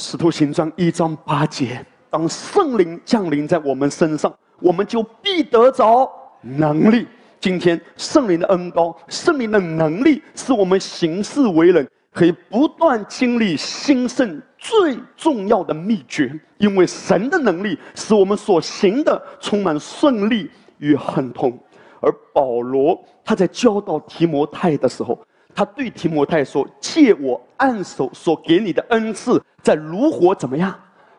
使徒行传一章八节，当圣灵降临在我们身上，我们就必得着能力。今天圣灵的恩高，圣灵的能力是我们行事为人可以不断经历兴盛最重要的秘诀。因为神的能力使我们所行的充满顺利与亨通。而保罗他在教导提摩太的时候，他对提摩太说：“借我按手所给你的恩赐，在如火怎么样，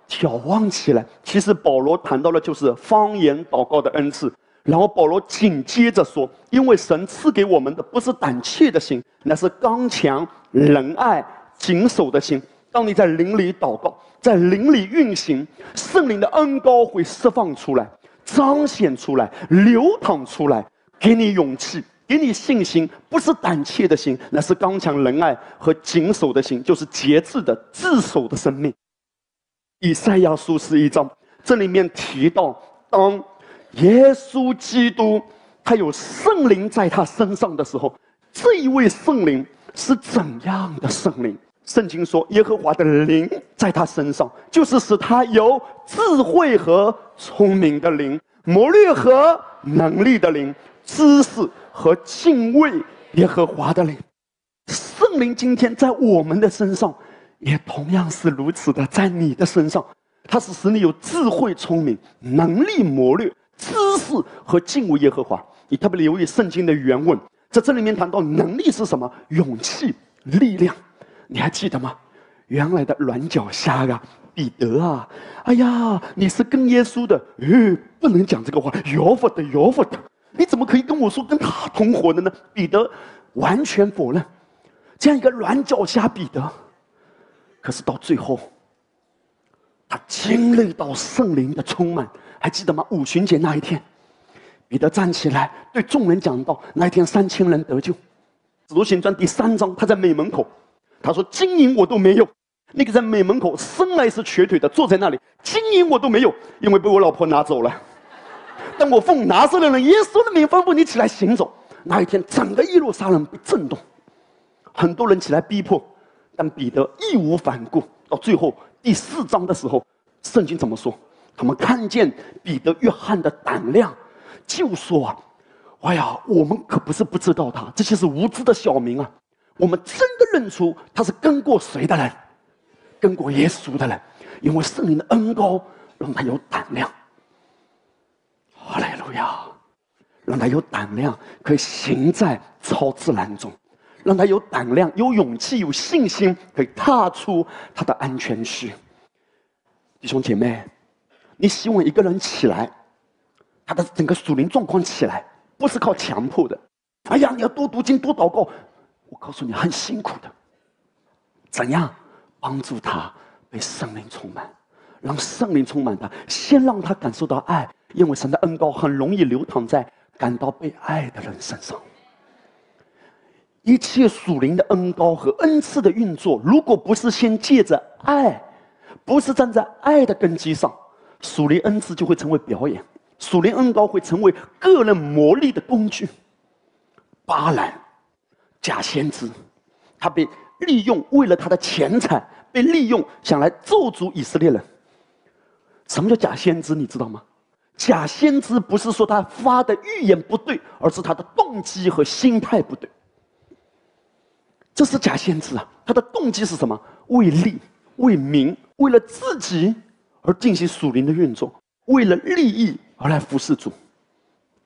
眺望起来。”其实保罗谈到的就是方言祷告的恩赐。然后保罗紧接着说：“因为神赐给我们的不是胆怯的心，那是刚强、仁爱、谨守的心。当你在灵里祷告，在灵里运行，圣灵的恩高会释放出来、彰显出来、流淌出来，给你勇气，给你信心。不是胆怯的心，那是刚强、仁爱和谨守的心，就是节制的、自守的生命。”以赛亚书十一章，这里面提到当。耶稣基督，他有圣灵在他身上的时候，这一位圣灵是怎样的圣灵？圣经说，耶和华的灵在他身上，就是使他有智慧和聪明的灵，谋略和能力的灵，知识和敬畏耶和华的灵。圣灵今天在我们的身上，也同样是如此的，在你的身上，他是使你有智慧、聪明、能力、谋略。知识和敬畏耶和华，你特别留意圣经的原文，在这里面谈到能力是什么？勇气、力量，你还记得吗？原来的软脚虾啊，彼得啊，哎呀，你是跟耶稣的，呃，不能讲这个话，有福的，有福的，你怎么可以跟我说跟他同伙的呢？彼得完全否认，这样一个软脚虾彼得，可是到最后，他经历到圣灵的充满。还记得吗？五旬节那一天，彼得站起来对众人讲道。那一天，三千人得救。使徒行传第三章，他在美门口，他说：“金银我都没有。”那个在美门口生来是瘸腿的，坐在那里，金银我都没有，因为被我老婆拿走了。但我奉拿撒勒人耶稣的名吩咐你起来行走。那一天，整个耶路撒冷被震动，很多人起来逼迫，但彼得义无反顾。到最后第四章的时候，圣经怎么说？他们看见彼得、约翰的胆量，就说：“啊，哎呀，我们可不是不知道他，这些是无知的小民啊！我们真的认出他是跟过谁的人，跟过耶稣的人，因为圣灵的恩高让他有胆量。不要，让他有胆量可以行在超自然中，让他有胆量、有勇气、有信心，可以踏出他的安全区。弟兄姐妹。”你希望一个人起来，他的整个属灵状况起来，不是靠强迫的。哎呀，你要多读经、多祷告，我告诉你很辛苦的。怎样帮助他被圣灵充满，让圣灵充满他，先让他感受到爱，因为神的恩高很容易流淌在感到被爱的人身上。一切属灵的恩高和恩赐的运作，如果不是先借着爱，不是站在爱的根基上。属灵恩赐就会成为表演，属灵恩高会成为个人魔力的工具。巴兰，假先知，他被利用为了他的钱财，被利用想来咒诅以色列人。什么叫假先知？你知道吗？假先知不是说他发的预言不对，而是他的动机和心态不对。这是假先知啊，他的动机是什么？为利、为名、为了自己。而进行属灵的运作，为了利益而来服侍主，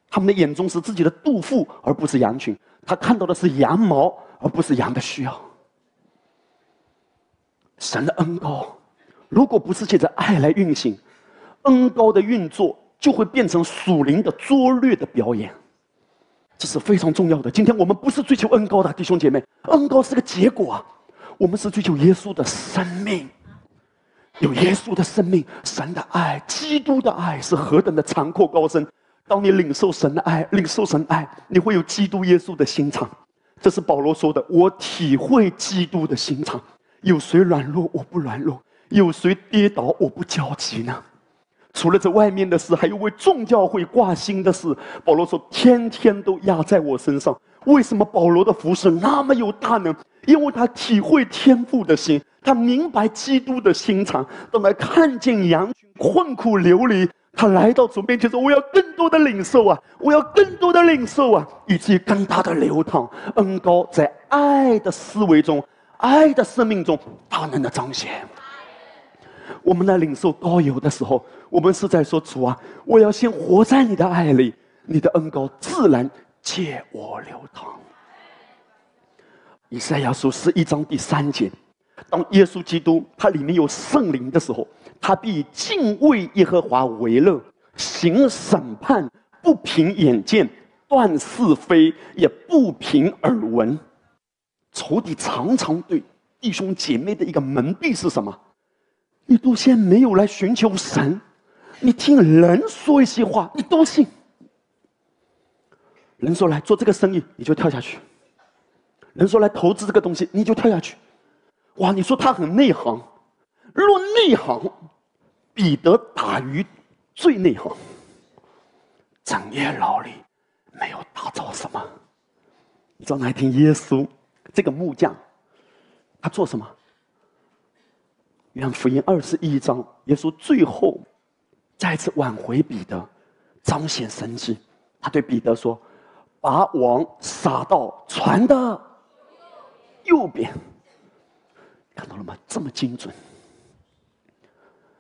他们的眼中是自己的肚腹，而不是羊群。他看到的是羊毛，而不是羊的需要。神的恩高，如果不是借着爱来运行，恩高的运作就会变成属灵的拙劣的表演。这是非常重要的。今天我们不是追求恩高的弟兄姐妹，恩高是个结果啊，我们是追求耶稣的生命。有耶稣的生命，神的爱，基督的爱是何等的长阔高深。当你领受神的爱，领受神爱，你会有基督耶稣的心肠。这是保罗说的：“我体会基督的心肠。有谁软弱，我不软弱；有谁跌倒，我不焦急呢？”除了这外面的事，还有为众教会挂心的事。保罗说，天天都压在我身上。为什么保罗的服饰那么有大能？因为他体会天赋的心，他明白基督的心肠，当他看见羊群困苦流离，他来到主面前说：“我要更多的领受啊，我要更多的领受啊，以及更大的流淌恩高，在爱的思维中，爱的生命中大能的彰显。”我们在领受高油的时候，我们是在说：“主啊，我要先活在你的爱里，你的恩高自然借我流淌。”以赛亚书十一章第三节：当耶稣基督他里面有圣灵的时候，他必敬畏耶和华为乐，行审判不凭眼见，断是非也不凭耳闻。仇敌常常对弟兄姐妹的一个蒙蔽是什么？你都先没有来寻求神，你听人说一些话，你都信。人说来做这个生意，你就跳下去。人说来投资这个东西，你就跳下去，哇！你说他很内行，论内行，彼得打鱼最内行，整夜劳力，没有打着什么。你知道那天耶稣这个木匠，他做什么？约翰福音二十一章，耶稣最后再次挽回彼得，彰显神迹。他对彼得说：“把网撒到船的。”右边，看到了吗？这么精准。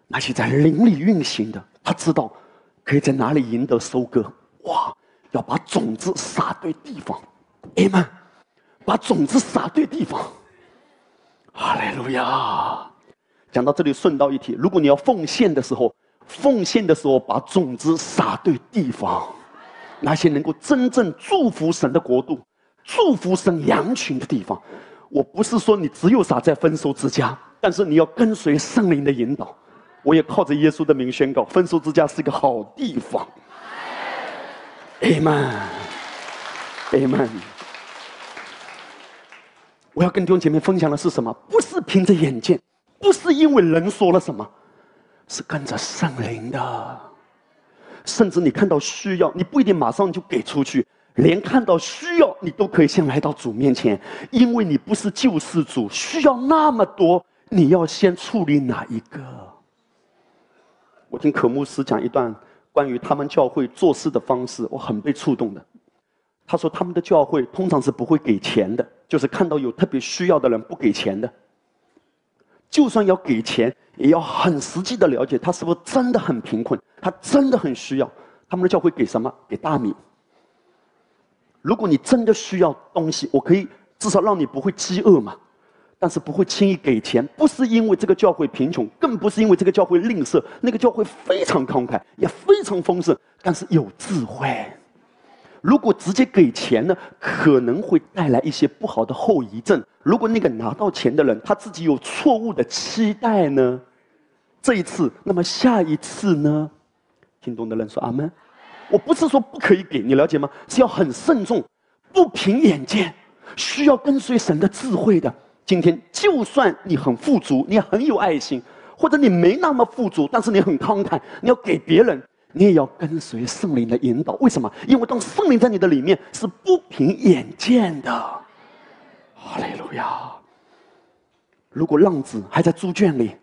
那些在林里运行的，他知道可以在哪里赢得收割。哇！要把种子撒对地方，哎们，把种子撒对地方。哈利路亚！讲到这里，顺道一提：如果你要奉献的时候，奉献的时候把种子撒对地方，那些能够真正祝福神的国度、祝福神羊群的地方。我不是说你只有撒在丰收之家，但是你要跟随圣灵的引导。我也靠着耶稣的名宣告，丰收之家是一个好地方。Amen，Amen。我要跟弟兄姐妹分享的是什么？不是凭着眼见，不是因为人说了什么，是跟着圣灵的。甚至你看到需要，你不一定马上就给出去。连看到需要，你都可以先来到主面前，因为你不是救世主，需要那么多，你要先处理哪一个？我听可牧师讲一段关于他们教会做事的方式，我很被触动的。他说他们的教会通常是不会给钱的，就是看到有特别需要的人不给钱的。就算要给钱，也要很实际的了解他是不是真的很贫困，他真的很需要。他们的教会给什么？给大米。如果你真的需要东西，我可以至少让你不会饥饿嘛，但是不会轻易给钱，不是因为这个教会贫穷，更不是因为这个教会吝啬，那个教会非常慷慨，也非常丰盛，但是有智慧。如果直接给钱呢，可能会带来一些不好的后遗症。如果那个拿到钱的人他自己有错误的期待呢，这一次，那么下一次呢？听懂的人说阿门。我不是说不可以给你了解吗？是要很慎重，不凭眼见，需要跟随神的智慧的。今天就算你很富足，你很有爱心，或者你没那么富足，但是你很慷慨，你要给别人，你也要跟随圣灵的引导。为什么？因为当圣灵在你的里面是不凭眼见的。哈利路亚！如果浪子还在猪圈里，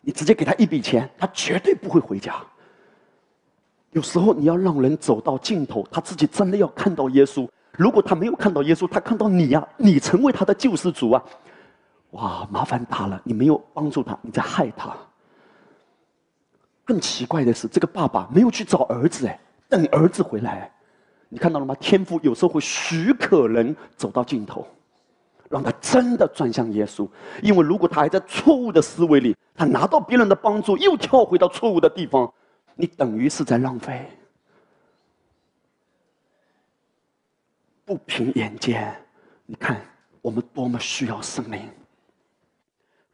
你直接给他一笔钱，他绝对不会回家。有时候你要让人走到尽头，他自己真的要看到耶稣。如果他没有看到耶稣，他看到你呀，你成为他的救世主啊！哇，麻烦大了，你没有帮助他，你在害他。更奇怪的是，这个爸爸没有去找儿子，哎，等儿子回来。你看到了吗？天父有时候会许可人走到尽头，让他真的转向耶稣。因为如果他还在错误的思维里，他拿到别人的帮助，又跳回到错误的地方。你等于是在浪费，不凭眼见。你看，我们多么需要圣灵。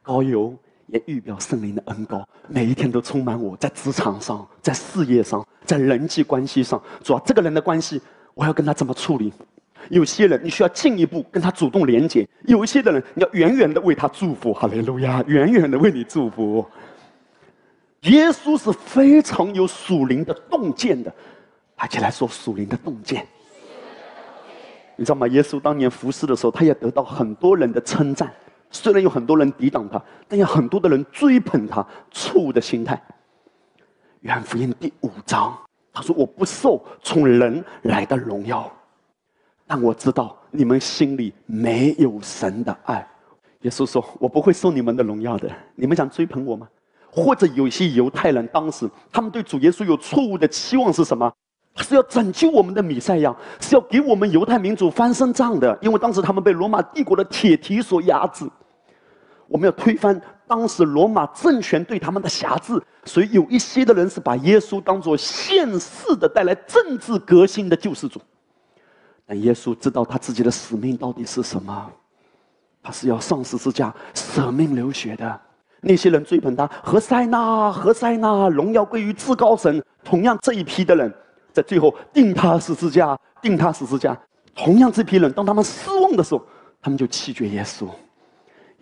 高油也预表圣灵的恩高，每一天都充满我，在职场上，在事业上，在人际关系上。主要这个人的关系，我要跟他怎么处理？有些人你需要进一步跟他主动连接，有一些的人你要远远的为他祝福。哈利路亚，远远的为你祝福。耶稣是非常有属灵的洞见的，而且来说属灵的洞见。你知道吗？耶稣当年服侍的时候，他也得到很多人的称赞。虽然有很多人抵挡他，但有很多的人追捧他，错误的心态。约翰福音第五章，他说：“我不受从人来的荣耀，但我知道你们心里没有神的爱。”耶稣说：“我不会受你们的荣耀的。你们想追捧我吗？”或者有些犹太人当时他们对主耶稣有错误的期望是什么？是要拯救我们的弥赛亚，是要给我们犹太民族翻身仗的。因为当时他们被罗马帝国的铁蹄所压制，我们要推翻当时罗马政权对他们的辖制。所以有一些的人是把耶稣当做现世的带来政治革新的救世主。但耶稣知道他自己的使命到底是什么，他是要上十字架舍命流血的。那些人追捧他，何塞纳，何塞纳，荣耀归于至高神。同样这一批的人。在最后定他十字架，定他十字架。同样，这批人当他们失望的时候，他们就弃绝耶稣。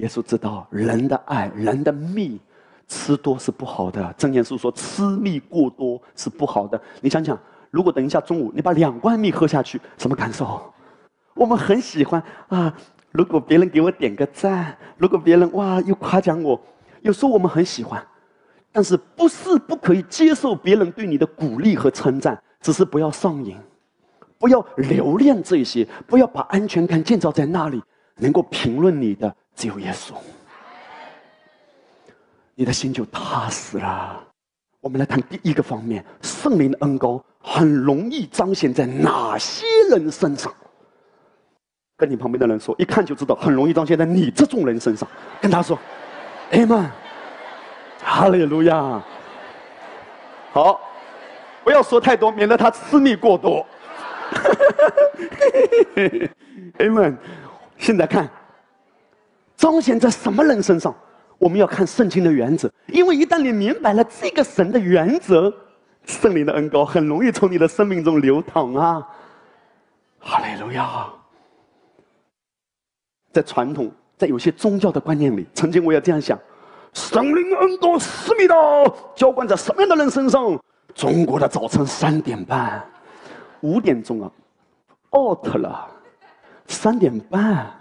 耶稣知道人的爱，人的蜜，吃多是不好的。正言书说，吃蜜过多是不好的。你想想，如果等一下中午你把两罐蜜喝下去，什么感受？我们很喜欢啊。如果别人给我点个赞，如果别人哇又夸奖我，有时候我们很喜欢，但是不是不可以接受别人对你的鼓励和称赞？只是不要上瘾，不要留恋这些，不要把安全感建造在那里。能够评论你的只有耶稣，你的心就踏实了。我们来谈第一个方面：圣灵的恩高很容易彰显在哪些人身上？跟你旁边的人说，一看就知道，很容易彰显在你这种人身上。跟他说：“Amen，哈利路亚。”好。不要说太多，免得他吃蜜过多。哎们，现在看，彰显在什么人身上？我们要看圣经的原则，因为一旦你明白了这个神的原则，圣灵的恩膏很容易从你的生命中流淌啊！哈利路亚！在传统，在有些宗教的观念里，曾经我也这样想：圣灵恩膏思密达浇灌在什么样的人身上？中国的早晨三点半，五点钟啊，out 了，三点半，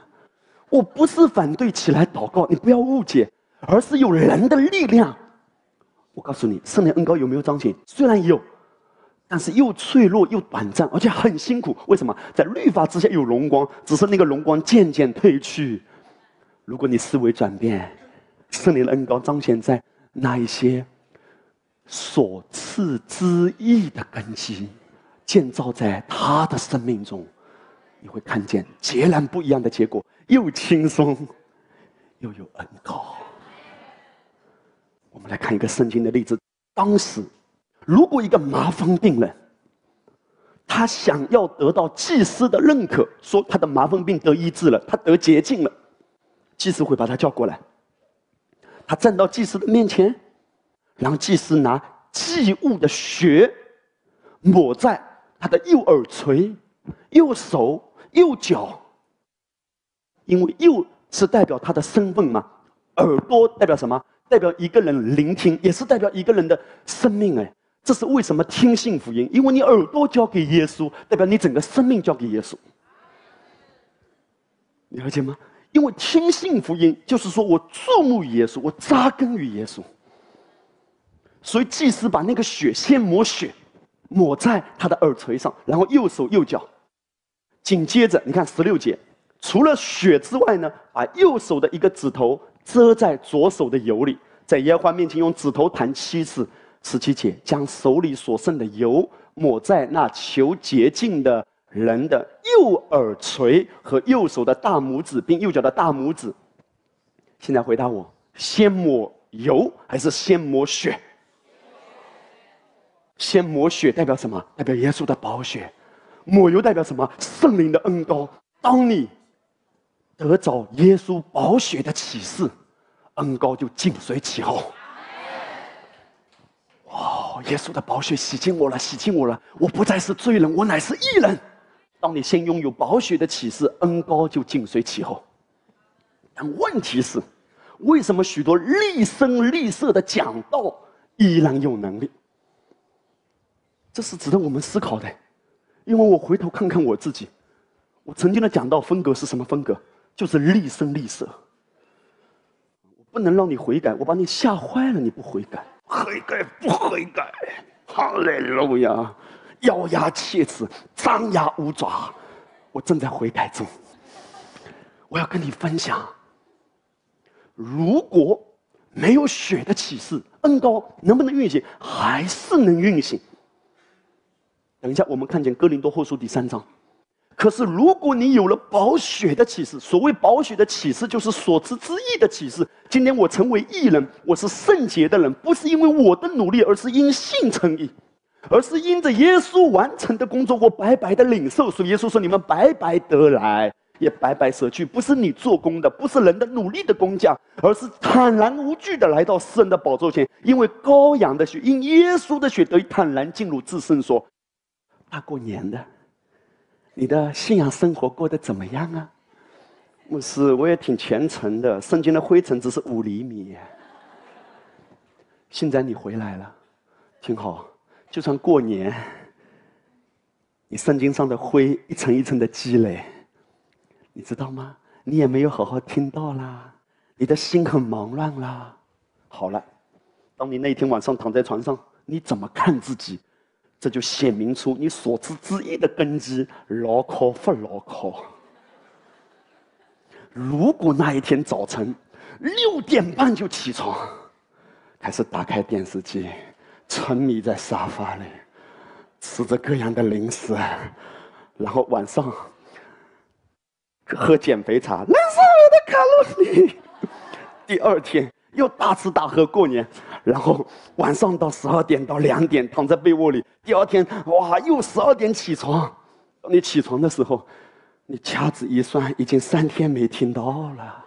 我不是反对起来祷告，你不要误解，而是有人的力量。我告诉你，圣灵恩高有没有彰显？虽然有，但是又脆弱又短暂，而且很辛苦。为什么？在律法之下有荣光，只是那个荣光渐渐褪去。如果你思维转变，圣灵的恩高彰显在那一些。所赐之意的根基，建造在他的生命中，你会看见截然不一样的结果，又轻松，又有恩高。我们来看一个圣经的例子：当时，如果一个麻风病人，他想要得到祭司的认可，说他的麻风病得医治了，他得洁净了，祭司会把他叫过来，他站到祭司的面前。然后祭司拿祭物的血抹在他的右耳垂、右手、右脚，因为右是代表他的身份嘛，耳朵代表什么？代表一个人聆听，也是代表一个人的生命。哎，这是为什么听信福音？因为你耳朵交给耶稣，代表你整个生命交给耶稣。了解吗？因为听信福音，就是说我注目于耶稣，我扎根于耶稣。所以祭司把那个血先抹血，抹在他的耳垂上，然后右手右脚，紧接着你看十六节，除了血之外呢，把右手的一个指头遮在左手的油里，在耶和华面前用指头弹七次。十七节，将手里所剩的油抹在那求洁净的人的右耳垂和右手的大拇指，并右脚的大拇指。现在回答我：先抹油还是先抹血？先抹血代表什么？代表耶稣的宝血。抹油代表什么？圣灵的恩膏。当你得着耶稣宝血的启示，恩膏就紧随其后。哇！耶稣的宝血洗净我了，洗净我了，我不再是罪人，我乃是义人。当你先拥有宝血的启示，恩膏就紧随其后。但问题是，为什么许多厉声厉色的讲道？依然有能力。这是值得我们思考的，因为我回头看看我自己，我曾经的讲道风格是什么风格？就是厉声厉色。我不能让你悔改，我把你吓坏了，你不悔改，悔改不悔改，哈利路亚，咬牙切齿，张牙舞爪，我正在悔改中。我要跟你分享，如果没有血的启示，恩高能不能运行？还是能运行。等一下，我们看见哥林多后书第三章。可是，如果你有了宝血的启示，所谓宝血的启示，就是所知之意的启示。今天我成为义人，我是圣洁的人，不是因为我的努力，而是因信称义，而是因着耶稣完成的工作，我白白的领受。所以耶稣说：“你们白白得来。”也白白舍去，不是你做工的，不是人的努力的工匠，而是坦然无惧的来到世人的宝座前，因为羔羊的血，因耶稣的血得以坦然进入至圣所。大过年的，你的信仰生活过得怎么样啊？牧师，我也挺虔诚的，圣经的灰尘只是五厘米。现在你回来了，挺好。就算过年，你圣经上的灰一层一层的积累。你知道吗？你也没有好好听到啦，你的心很忙乱啦。好了，当你那天晚上躺在床上，你怎么看自己？这就显明出你所知之意的根基牢靠不牢靠。如果那一天早晨六点半就起床，开始打开电视机，沉迷在沙发里，吃着各样的零食，然后晚上。喝减肥茶，燃烧我的卡路里。第二天又大吃大喝过年，然后晚上到十二点到两点躺在被窝里。第二天哇，又十二点起床。你起床的时候，你掐指一算，已经三天没听到了。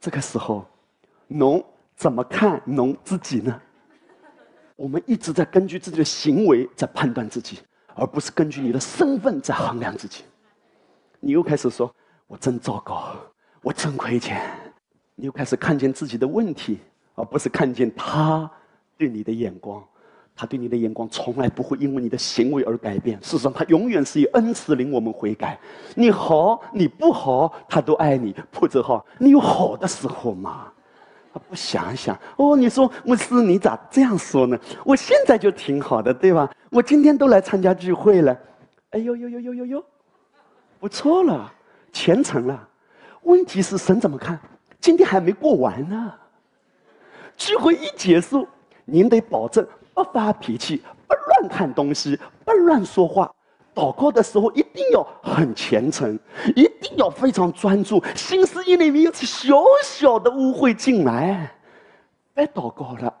这个时候，侬怎么看侬自己呢？我们一直在根据自己的行为在判断自己，而不是根据你的身份在衡量自己。你又开始说：“我真糟糕，我真亏欠。”你又开始看见自己的问题，而不是看见他对你的眼光。他对你的眼光从来不会因为你的行为而改变。事实上，他永远是以恩慈领我们悔改。你好，你不好，他都爱你。或者哈，你有好的时候吗？他不想想哦。你说牧师，你咋这样说呢？我现在就挺好的，对吧？我今天都来参加聚会了。哎呦呦呦呦呦呦！不错了，虔诚了。问题是神怎么看？今天还没过完呢。聚会一结束，您得保证不发脾气，不乱看东西，不乱说话。祷告的时候一定要很虔诚，一定要非常专注。心思意里面有小小的污秽进来，白祷告了，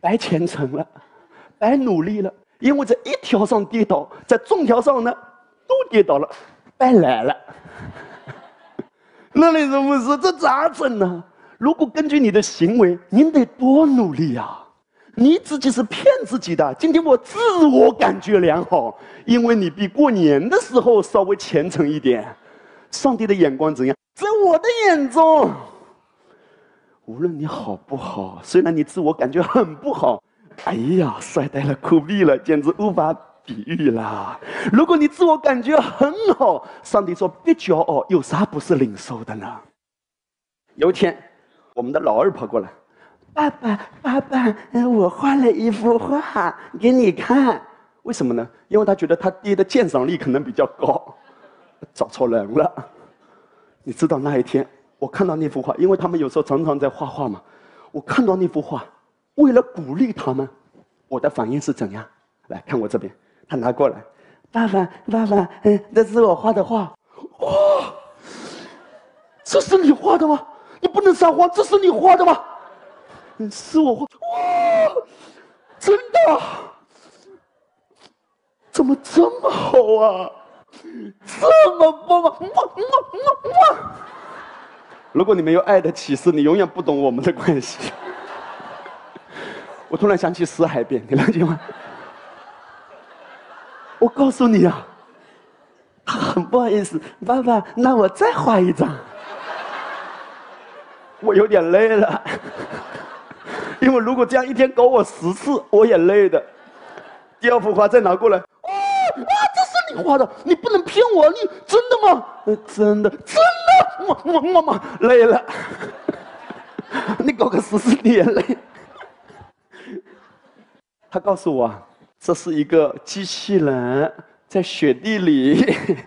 白虔诚了，白努力了。因为在一条上跌倒，在众条上呢。都跌倒了，白来了。那你怎么说？这咋整呢？如果根据你的行为，您得多努力呀！你自己是骗自己的。今天我自我感觉良好，因为你比过年的时候稍微虔诚一点。上帝的眼光怎样？在我的眼中，无论你好不好，虽然你自我感觉很不好，哎呀，帅呆了，酷毙了，简直无法。比喻啦！如果你自我感觉很好，上帝说别骄傲，有啥不是领受的呢？有一天，我们的老二跑过来，爸爸，爸爸，我画了一幅画给你看。为什么呢？因为他觉得他爹的鉴赏力可能比较高。找错人了。你知道那一天，我看到那幅画，因为他们有时候常常在画画嘛。我看到那幅画，为了鼓励他们，我的反应是怎样？来看我这边。他拿过来，爸爸，爸爸，嗯，这是我画的画，哇，这是你画的吗？你不能撒谎，这是你画的吗？嗯，是我画，哇，真的？怎么这么好啊？这么棒啊！哇哇哇哇！如果你没有爱的启示，你永远不懂我们的关系。我突然想起死海边，你了解吗？我告诉你啊，他很不好意思，爸爸，那我再画一张。我有点累了，因为如果这样一天搞我十次，我也累的。第二幅画再拿过来，啊啊，这是你画的，你不能骗我，你真的吗？真的，真的，我我我妈累了，你搞个十次你也累。他告诉我，这是一个机器人在雪地里，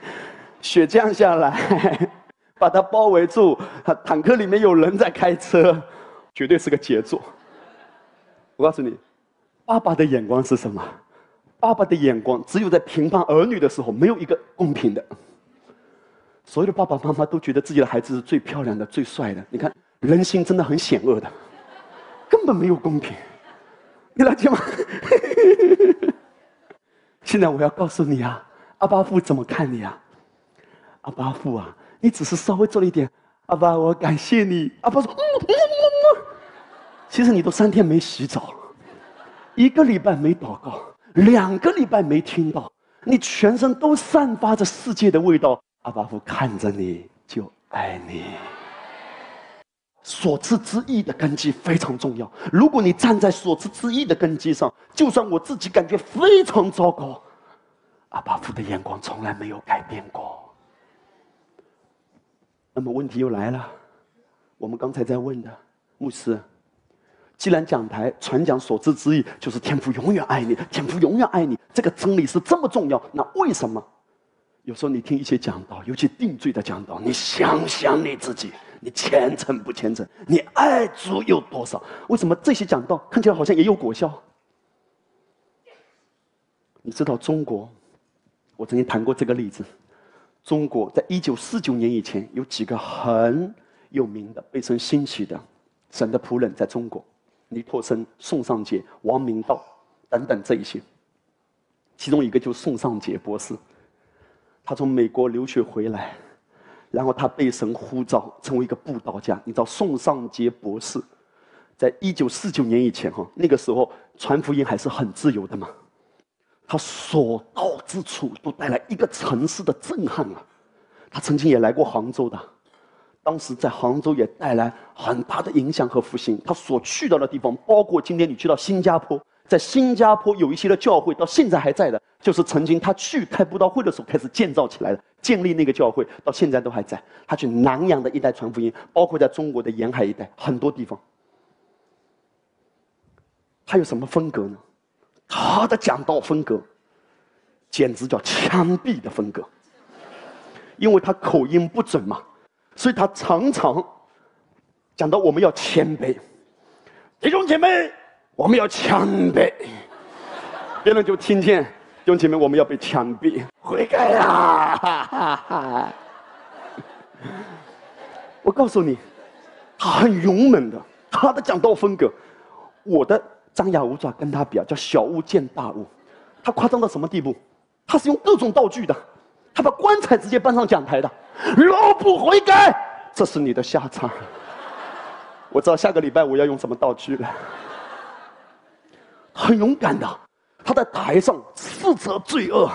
雪降下来，把它包围住，坦克里面有人在开车，绝对是个杰作。我告诉你，爸爸的眼光是什么？爸爸的眼光只有在评判儿女的时候，没有一个公平的。所有的爸爸妈妈都觉得自己的孩子是最漂亮的、最帅的。你看，人心真的很险恶的，根本没有公平。你了解吗？现在我要告诉你啊，阿巴父怎么看你啊？阿巴父啊，你只是稍微做了一点，阿巴，我感谢你。阿巴说，嗯嗯嗯嗯。其实你都三天没洗澡，一个礼拜没祷告，两个礼拜没听到，你全身都散发着世界的味道。阿巴父看着你就爱你。所赐之意的根基非常重要。如果你站在所赐之意的根基上，就算我自己感觉非常糟糕，阿巴父的眼光从来没有改变过。那么问题又来了，我们刚才在问的牧师，既然讲台传讲所赐之意就是天父永远爱你，天父永远爱你，这个真理是这么重要，那为什么有时候你听一些讲道，尤其定罪的讲道，你想想你自己。你虔诚不虔诚？你爱主有多少？为什么这些讲道看起来好像也有果效？你知道中国？我曾经谈过这个例子。中国在一九四九年以前有几个很有名的、被称兴起的神的仆人，在中国，尼托生、宋尚杰、王明道等等这一些。其中一个就是宋尚杰博士，他从美国留学回来。然后他被神呼召成为一个布道家。你知道宋尚杰博士，在一九四九年以前哈，那个时候传福音还是很自由的嘛。他所到之处都带来一个城市的震撼啊！他曾经也来过杭州的，当时在杭州也带来很大的影响和复兴。他所去到的地方，包括今天你去到新加坡，在新加坡有一些的教会到现在还在的，就是曾经他去开布道会的时候开始建造起来的。建立那个教会到现在都还在。他去南洋的一带传福音，包括在中国的沿海一带很多地方。他有什么风格呢？他的讲道风格简直叫枪毙的风格，因为他口音不准嘛，所以他常常讲到我们要谦卑，弟兄姐妹，我们要谦卑，别人就听见。弟兄姐妹，我们要被枪毙，悔改呀！我告诉你，他很勇猛的，他的讲道风格，我的张牙舞爪跟他比啊，叫小巫见大巫。他夸张到什么地步？他是用各种道具的，他把棺材直接搬上讲台的。若不悔改，这是你的下场。我知道下个礼拜我要用什么道具了。很勇敢的。他在台上斥责罪恶，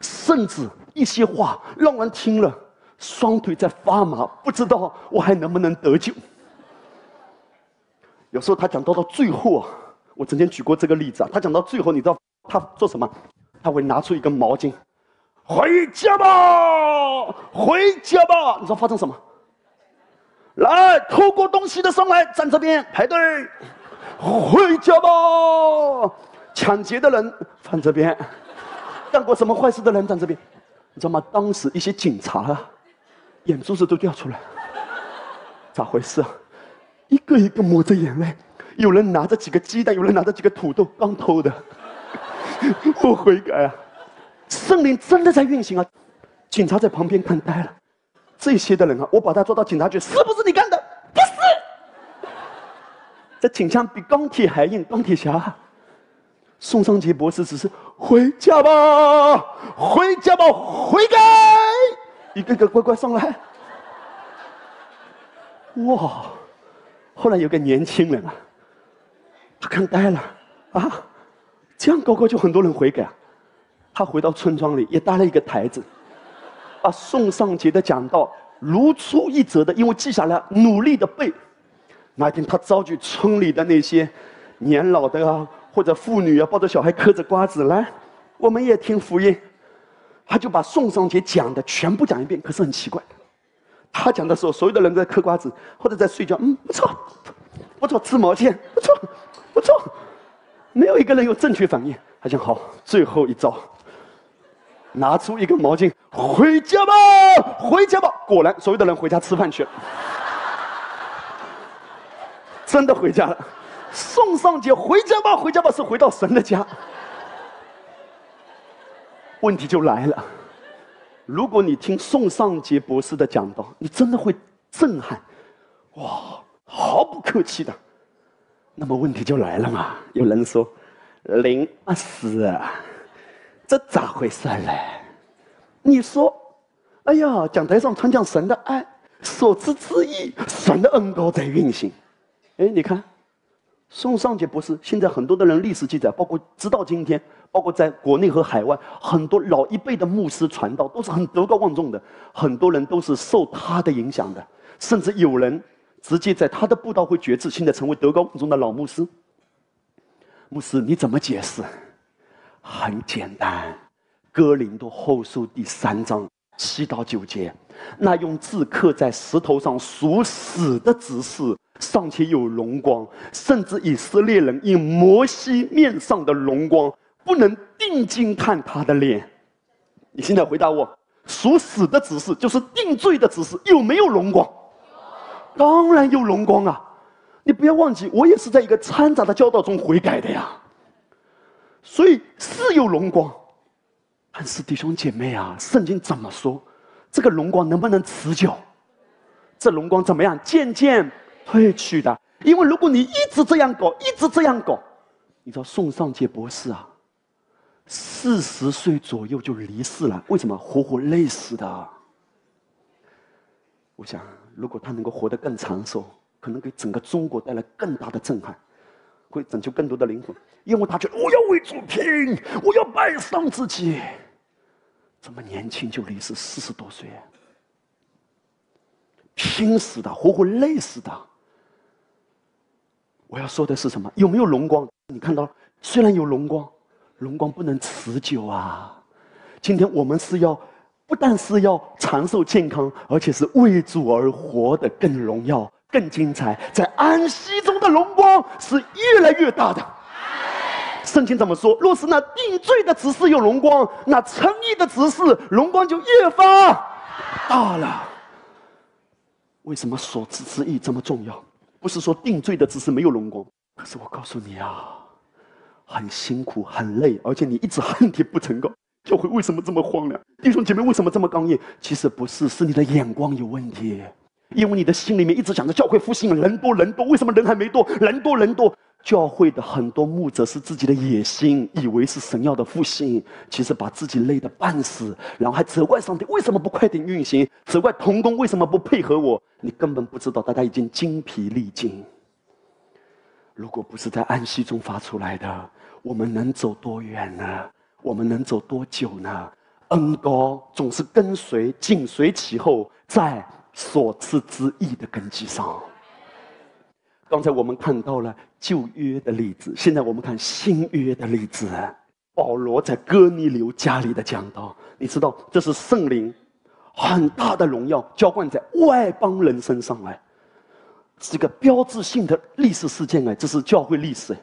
甚至一些话让人听了双腿在发麻，不知道我还能不能得救。有时候他讲到到最后啊，我曾经举过这个例子啊，他讲到最后，你知道他做什么？他会拿出一根毛巾，回家吧，回家吧。你知道发生什么？来，偷过东西的上来，站这边排队，回家吧。抢劫的人放这边，干过什么坏事的人站这边，你知道吗？当时一些警察啊，眼珠子都掉出来，咋回事啊？一个一个抹着眼泪，有人拿着几个鸡蛋，有人拿着几个土豆，刚偷的。我悔改啊！圣灵真的在运行啊！警察在旁边看呆了，这些的人啊，我把他抓到警察局，是不是你干的？不是。这警枪比钢铁还硬，钢铁侠。宋尚杰博士只是回家吧，回家吧，悔改，一个个乖乖上来。哇！后来有个年轻人啊，他看呆了啊，这样高高就很多人悔改。他回到村庄里也搭了一个台子，把宋尚杰的讲道如出一辙的，因为记下来努力的背。那一天他召集村里的那些。年老的啊，或者妇女啊，抱着小孩嗑着瓜子来，我们也听福音。他就把宋尚杰讲的全部讲一遍，可是很奇怪，他讲的时候，所有的人都在嗑瓜子或者在睡觉，嗯，不错，不错，织毛线，不错，不错，没有一个人有正确反应。他讲好，最后一招，拿出一个毛巾，回家吧，回家吧。果然，所有的人回家吃饭去了，真的回家了。宋尚杰回家吧，回家吧，是回到神的家。问题就来了，如果你听宋尚杰博士的讲道，你真的会震撼，哇，毫不客气的。那么问题就来了嘛？有人说，林阿师，这咋回事嘞？你说，哎呀，讲台上传讲神的爱，所知之意，神的恩高在运行。哎，你看。宋尚杰博士，现在很多的人历史记载，包括直到今天，包括在国内和海外，很多老一辈的牧师传道都是很德高望重的，很多人都是受他的影响的，甚至有人直接在他的布道会决志，现在成为德高望重的老牧师。牧师，你怎么解释？很简单，《哥林多后书》第三章七到九节，那用字刻在石头上属死的指示。尚且有荣光，甚至以色列人因摩西面上的荣光，不能定睛看他的脸。你现在回答我：属死的指示就是定罪的指示，有没有荣光？当然有荣光啊！你不要忘记，我也是在一个掺杂的教导中悔改的呀。所以是有荣光，但是弟兄姐妹啊，圣经怎么说？这个荣光能不能持久？这荣光怎么样？渐渐。退去的，因为如果你一直这样搞，一直这样搞，你知道宋尚杰博士啊，四十岁左右就离世了，为什么？活活累死的。我想，如果他能够活得更长寿，可能给整个中国带来更大的震撼，会拯救更多的灵魂，因为他觉得我要为主拼，我要摆上自己。这么年轻就离世，四十多岁，拼死的，活活累死的。我要说的是什么？有没有荣光？你看到，虽然有荣光，荣光不能持久啊。今天我们是要，不但是要长寿健康，而且是为主而活的更荣耀、更精彩。在安息中的荣光是越来越大的。圣经怎么说？若是那定罪的执事有荣光，那称义的执事荣光就越发大了。为什么所知之义这么重要？不是说定罪的只是没有荣光，可是我告诉你啊，很辛苦很累，而且你一直恨铁不成钢。教会为什么这么荒凉？弟兄姐妹为什么这么刚硬？其实不是，是你的眼光有问题，因为你的心里面一直想着教会复兴，人多人多，为什么人还没多？人多人多。教会的很多牧者是自己的野心，以为是神要的复兴，其实把自己累得半死，然后还责怪上帝为什么不快点运行，责怪童工为什么不配合我。你根本不知道，大家已经精疲力尽。如果不是在安息中发出来的，我们能走多远呢？我们能走多久呢？恩高总是跟随、紧随其后，在所赐之意的根基上。刚才我们看到了旧约的例子，现在我们看新约的例子。保罗在哥尼流家里的讲道，你知道这是圣灵很大的荣耀浇灌在外邦人身上哎，是一个标志性的历史事件哎，这是教会历史，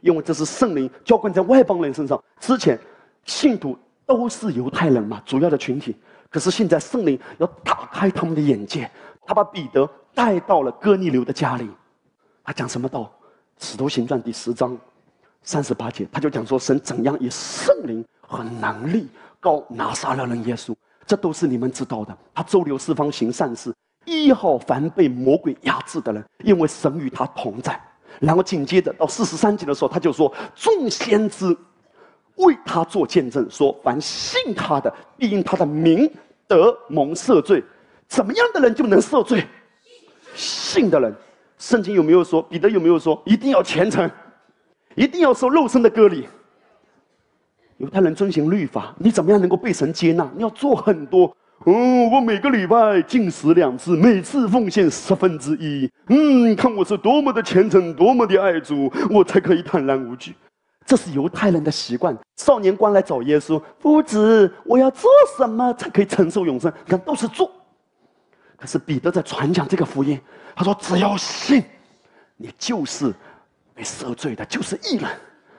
因为这是圣灵浇灌在外邦人身上。之前信徒都是犹太人嘛，主要的群体，可是现在圣灵要打开他们的眼界，他把彼得带到了哥尼流的家里。他讲什么道？《使徒行传》第十章三十八节，他就讲说神怎样以圣灵和能力告拿撒勒人耶稣，这都是你们知道的。他周流四方行善事，一号凡被魔鬼压制的人，因为神与他同在。然后紧接着到四十三节的时候，他就说众先知为他做见证，说凡信他的，必因他的名得蒙赦罪。怎么样的人就能赦罪？信的人。圣经有没有说？彼得有没有说一定要虔诚，一定要受肉身的割礼？犹太人遵循律法，你怎么样能够被神接纳？你要做很多哦，我每个礼拜进食两次，每次奉献十分之一。嗯，看我是多么的虔诚，多么的爱主，我才可以坦然无惧。这是犹太人的习惯。少年官来找耶稣，夫子，我要做什么才可以承受永生？你看，都是做。可是彼得在传讲这个福音，他说：“只要信，你就是被赦罪的，就是义人。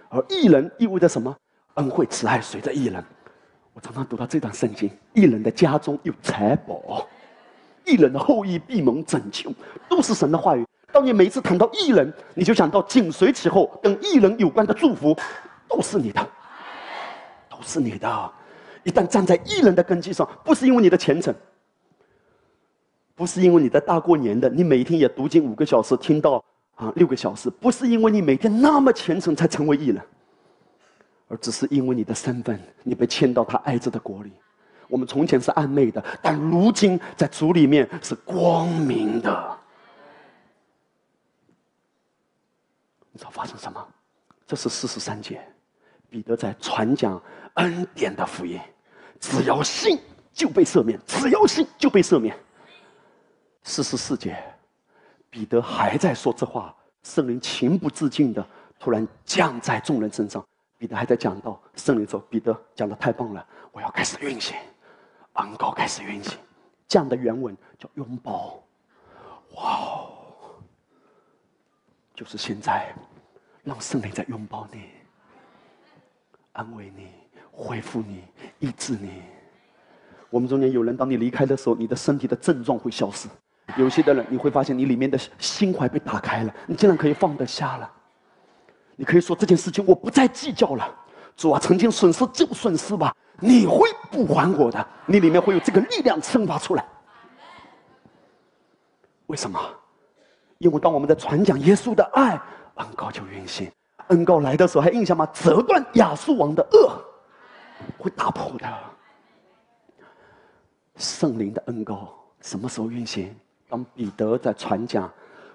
而义人意味着什么？恩惠慈爱随着义人。”我常常读到这段圣经：一人的家中有财宝，一人的后裔必蒙拯救，都是神的话语。当你每次谈到艺人，你就想到紧随其后跟艺人有关的祝福，都是你的，都是你的。一旦站在艺人的根基上，不是因为你的虔诚，不是因为你在大过年的，你每天也读经五个小时，听到啊六个小时，不是因为你每天那么虔诚才成为艺人。而只是因为你的身份，你被迁到他爱着的国里。我们从前是暗昧的，但如今在主里面是光明的。你知道发生什么？这是四十三节，彼得在传讲恩典的福音。只要信就被赦免，只要信就被赦免。四十四节，彼得还在说这话，圣灵情不自禁的突然降在众人身上。彼得还在讲到圣灵说：“彼得讲的太棒了，我要开始运行，恩高开始运行。”这样的原文叫拥抱。哇哦！就是现在，让圣灵在拥抱你，安慰你，恢复你，医治你。我们中间有人，当你离开的时候，你的身体的症状会消失；有些的人，你会发现你里面的心怀被打开了，你竟然可以放得下了。你可以说这件事情我不再计较了，主啊，曾经损失就损失吧，你会不还我的，你里面会有这个力量生发出来。为什么？因为当我们在传讲耶稣的爱，恩高就运行，恩高来的时候还印象吗？折断亚述王的恶，会打破的。圣灵的恩高什么时候运行？当彼得在传讲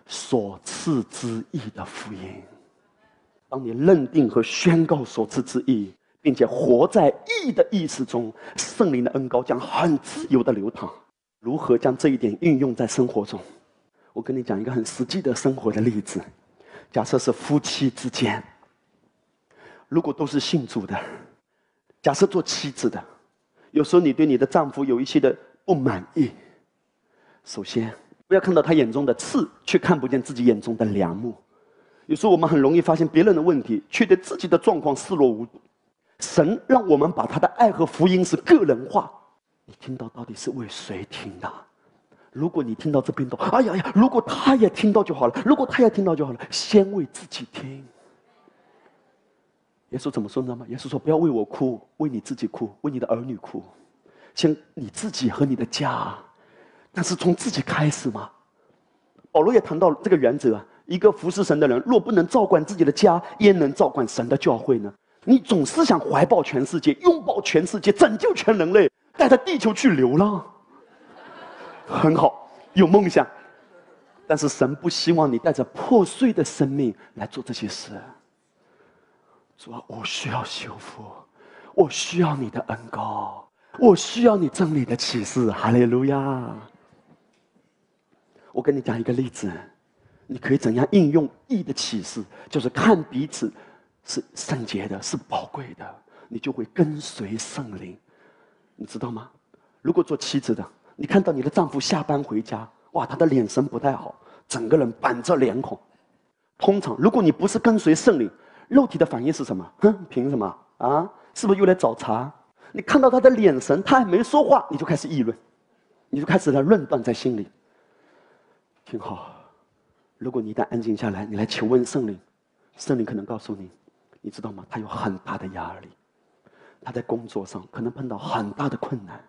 所赐之意的福音。当你认定和宣告所赐之意，并且活在义的意识中，圣灵的恩高将很自由的流淌。如何将这一点运用在生活中？我跟你讲一个很实际的生活的例子：假设是夫妻之间，如果都是信主的，假设做妻子的，有时候你对你的丈夫有一些的不满意，首先不要看到他眼中的刺，却看不见自己眼中的良木。有时候我们很容易发现别人的问题，却对自己的状况视若无睹。神让我们把他的爱和福音是个人化。你听到到底是为谁听的？如果你听到这边都，哎呀呀！如果他也听到就好了，如果他也听到就好了。先为自己听。耶稣怎么说呢？吗？耶稣说：“不要为我哭，为你自己哭，为你的儿女哭，先你自己和你的家。但是从自己开始嘛。”保罗也谈到这个原则。一个服侍神的人，若不能照管自己的家，焉能照管神的教会呢？你总是想怀抱全世界，拥抱全世界，拯救全人类，带着地球去流浪，很好，有梦想。但是神不希望你带着破碎的生命来做这些事。主啊，我需要修复，我需要你的恩膏，我需要你真理的启示。哈利路亚！我跟你讲一个例子。你可以怎样应用义的启示？就是看彼此是圣洁的，是宝贵的，你就会跟随圣灵，你知道吗？如果做妻子的，你看到你的丈夫下班回家，哇，他的脸神不太好，整个人板着脸孔。通常，如果你不是跟随圣灵，肉体的反应是什么？哼，凭什么啊？是不是又来找茬？你看到他的脸神，他还没说话，你就开始议论，你就开始来论断在心里。挺好。如果你一旦安静下来，你来求问圣灵，圣灵可能告诉你，你知道吗？他有很大的压力，他在工作上可能碰到很大的困难。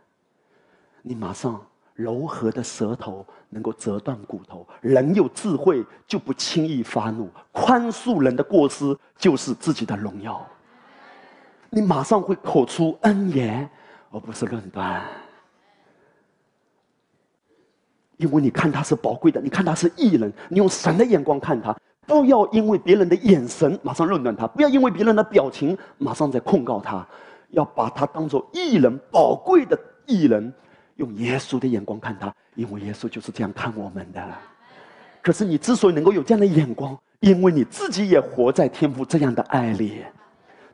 你马上柔和的舌头能够折断骨头，人有智慧就不轻易发怒，宽恕人的过失就是自己的荣耀。你马上会口出恩言，而不是论断。因为你看他是宝贵的，你看他是艺人，你用神的眼光看他，不要因为别人的眼神马上论断他，不要因为别人的表情马上在控告他，要把他当做艺人，宝贵的艺人，用耶稣的眼光看他，因为耶稣就是这样看我们的。可是你之所以能够有这样的眼光，因为你自己也活在天父这样的爱里。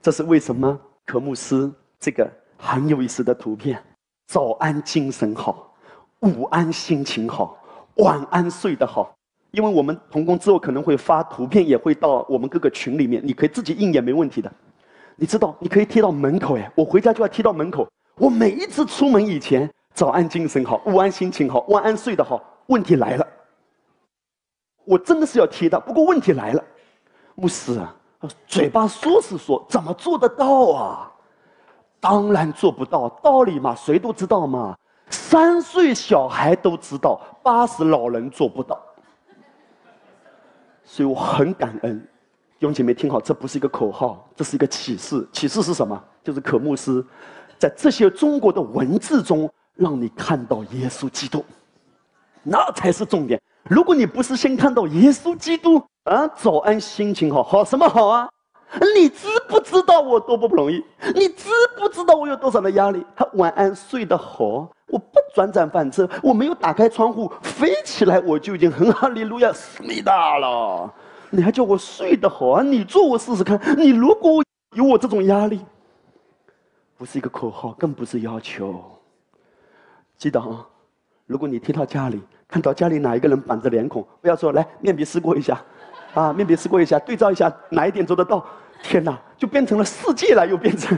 这是为什么？科目斯这个很有意思的图片：早安精神好，午安心情好，晚安睡得好。因为我们同工之后可能会发图片，也会到我们各个群里面，你可以自己印也没问题的。你知道，你可以贴到门口哎，我回家就要贴到门口。我每一次出门以前，早安精神好，午安心情好，晚安睡得好。问题来了，我真的是要贴的。不过问题来了，牧师啊，嘴巴说是说，怎么做得到啊？当然做不到，道理嘛，谁都知道嘛。三岁小孩都知道，八十老人做不到。所以我很感恩，弟兄姐妹听好，这不是一个口号，这是一个启示。启示是什么？就是可牧师，在这些中国的文字中，让你看到耶稣基督，那才是重点。如果你不是先看到耶稣基督啊，早安，心情好，好什么好啊？你知不知道我多不容易？你知不知道我有多少的压力？他晚安睡得好，我不转转反侧，我没有打开窗户飞起来，我就已经很哈利路亚思密达了。你还叫我睡得好啊？你做我试试看。你如果有我这种压力，不是一个口号，更不是要求。记得啊，如果你贴到家里，看到家里哪一个人板着脸孔，不要说来面壁思过一下，啊，面壁思过一下，对照一下哪一点做得到。天哪，就变成了四届了，又变成，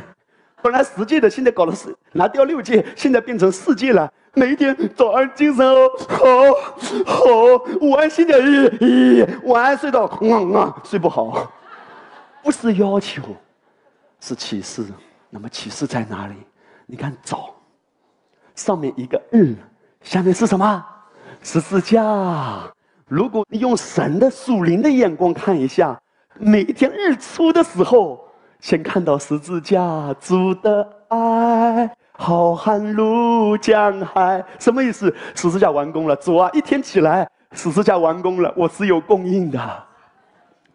本来十届的，现在搞了四，拿掉六届，现在变成四届了。每一天早安精神哦，好，好，午安心的咦咦，晚安睡到嗯嗯睡不好，不是要求，是启示。那么启示在哪里？你看早，上面一个日，下面是什么？十字架。如果你用神的属灵的眼光看一下。每一天日出的时候，先看到十字架，主的爱，浩瀚如江海，什么意思？十字架完工了，主啊，一天起来，十字架完工了，我是有供应的，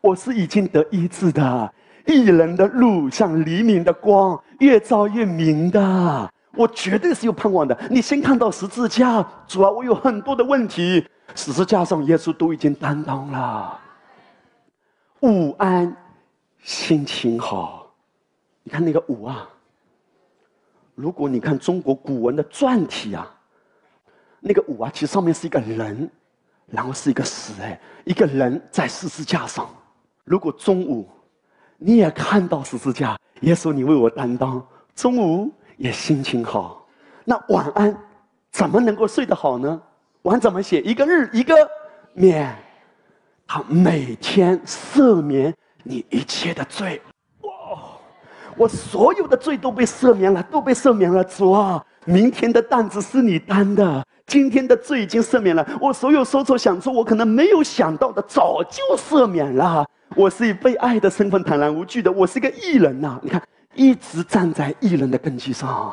我是已经得医治的，一人的路像黎明的光，越照越明的，我绝对是有盼望的。你先看到十字架，主啊，我有很多的问题，十字架上耶稣都已经担当了。午安，心情好。你看那个午啊，如果你看中国古文的篆体啊，那个午啊，其实上面是一个人，然后是一个死哎，一个人在十字架上。如果中午你也看到十字架，耶稣你为我担当，中午也心情好，那晚安怎么能够睡得好呢？晚怎么写？一个日一个免。他每天赦免你一切的罪，哇！我所有的罪都被赦免了，都被赦免了。主啊，明天的担子是你担的，今天的罪已经赦免了。我所有说错、想错，我可能没有想到的，早就赦免了。我是以被爱的身份坦然无惧的，我是一个艺人呐！你看，一直站在艺人的根基上，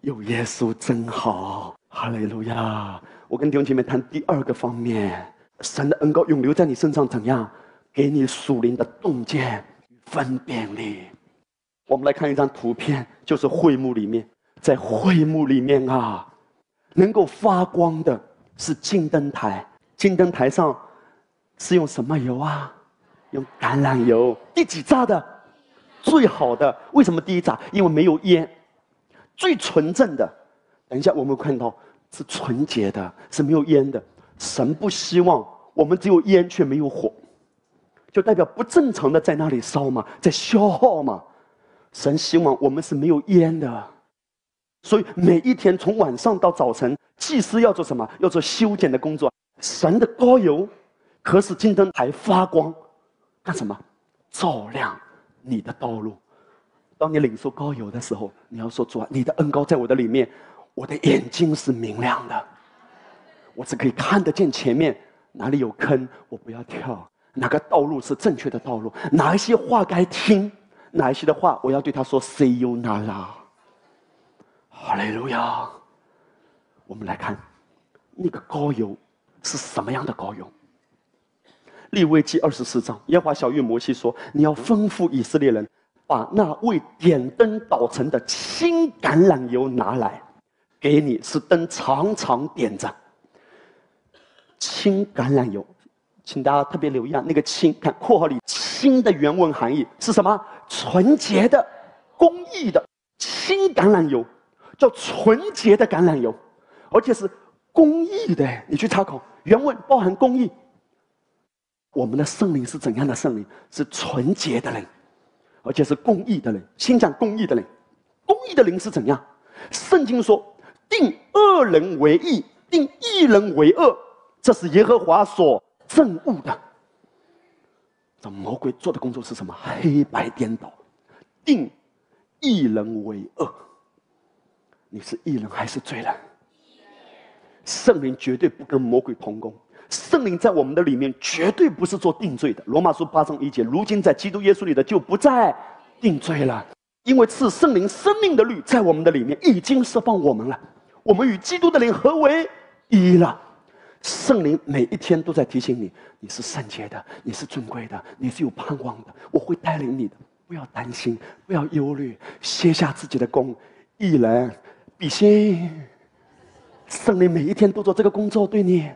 有耶稣真好，哈利路亚！我跟弟兄姐妹谈第二个方面。神的恩膏永留在你身上，怎样给你属灵的洞见与分辨力？我们来看一张图片，就是会幕里面，在会幕里面啊，能够发光的是金灯台。金灯台上是用什么油啊？用橄榄油。第几扎的？最好的。为什么第一扎？因为没有烟，最纯正的。等一下我们看到是纯洁的，是没有烟的。神不希望我们只有烟却没有火，就代表不正常的在那里烧嘛，在消耗嘛。神希望我们是没有烟的，所以每一天从晚上到早晨，祭司要做什么？要做修剪的工作。神的膏油可使金灯台发光，干什么？照亮你的道路。当你领受膏油的时候，你要说主啊，你的恩膏在我的里面，我的眼睛是明亮的。我只可以看得见前面哪里有坑，我不要跳。哪个道路是正确的道路？哪一些话该听？哪一些的话我要对他说？See you now。哈利路亚。我们来看那个高油是什么样的高油？利未记二十四章，耶和华小玉摩西说：“你要吩咐以色列人，把那为点灯捣成的青橄榄油拿来。”给你是灯常常点着。清橄榄油，请大家特别留意啊，那个清，看括号里清的原文含义是什么？纯洁的、公益的清橄榄油，叫纯洁的橄榄油，而且是公益的。你去查考原文，包含公益。我们的圣灵是怎样的圣灵？是纯洁的灵，而且是公益的灵。先讲公益的灵，公益的灵是怎样？圣经说，定恶人为义，定义人为恶，这是耶和华所憎恶的。这魔鬼做的工作是什么？黑白颠倒，定一人为恶。你是义人还是罪人？圣灵绝对不跟魔鬼同工。圣灵在我们的里面绝对不是做定罪的。罗马书八章一节，如今在基督耶稣里的就不再定罪了，因为赐圣灵生命的律在我们的里面已经释放我们了。我们与基督的灵合为一了。圣灵每一天都在提醒你：你是圣洁的，你是尊贵的，你是有盼望的。我会带领你的，不要担心，不要忧虑，卸下自己的功，一人比心。圣灵每一天都做这个工作，对你。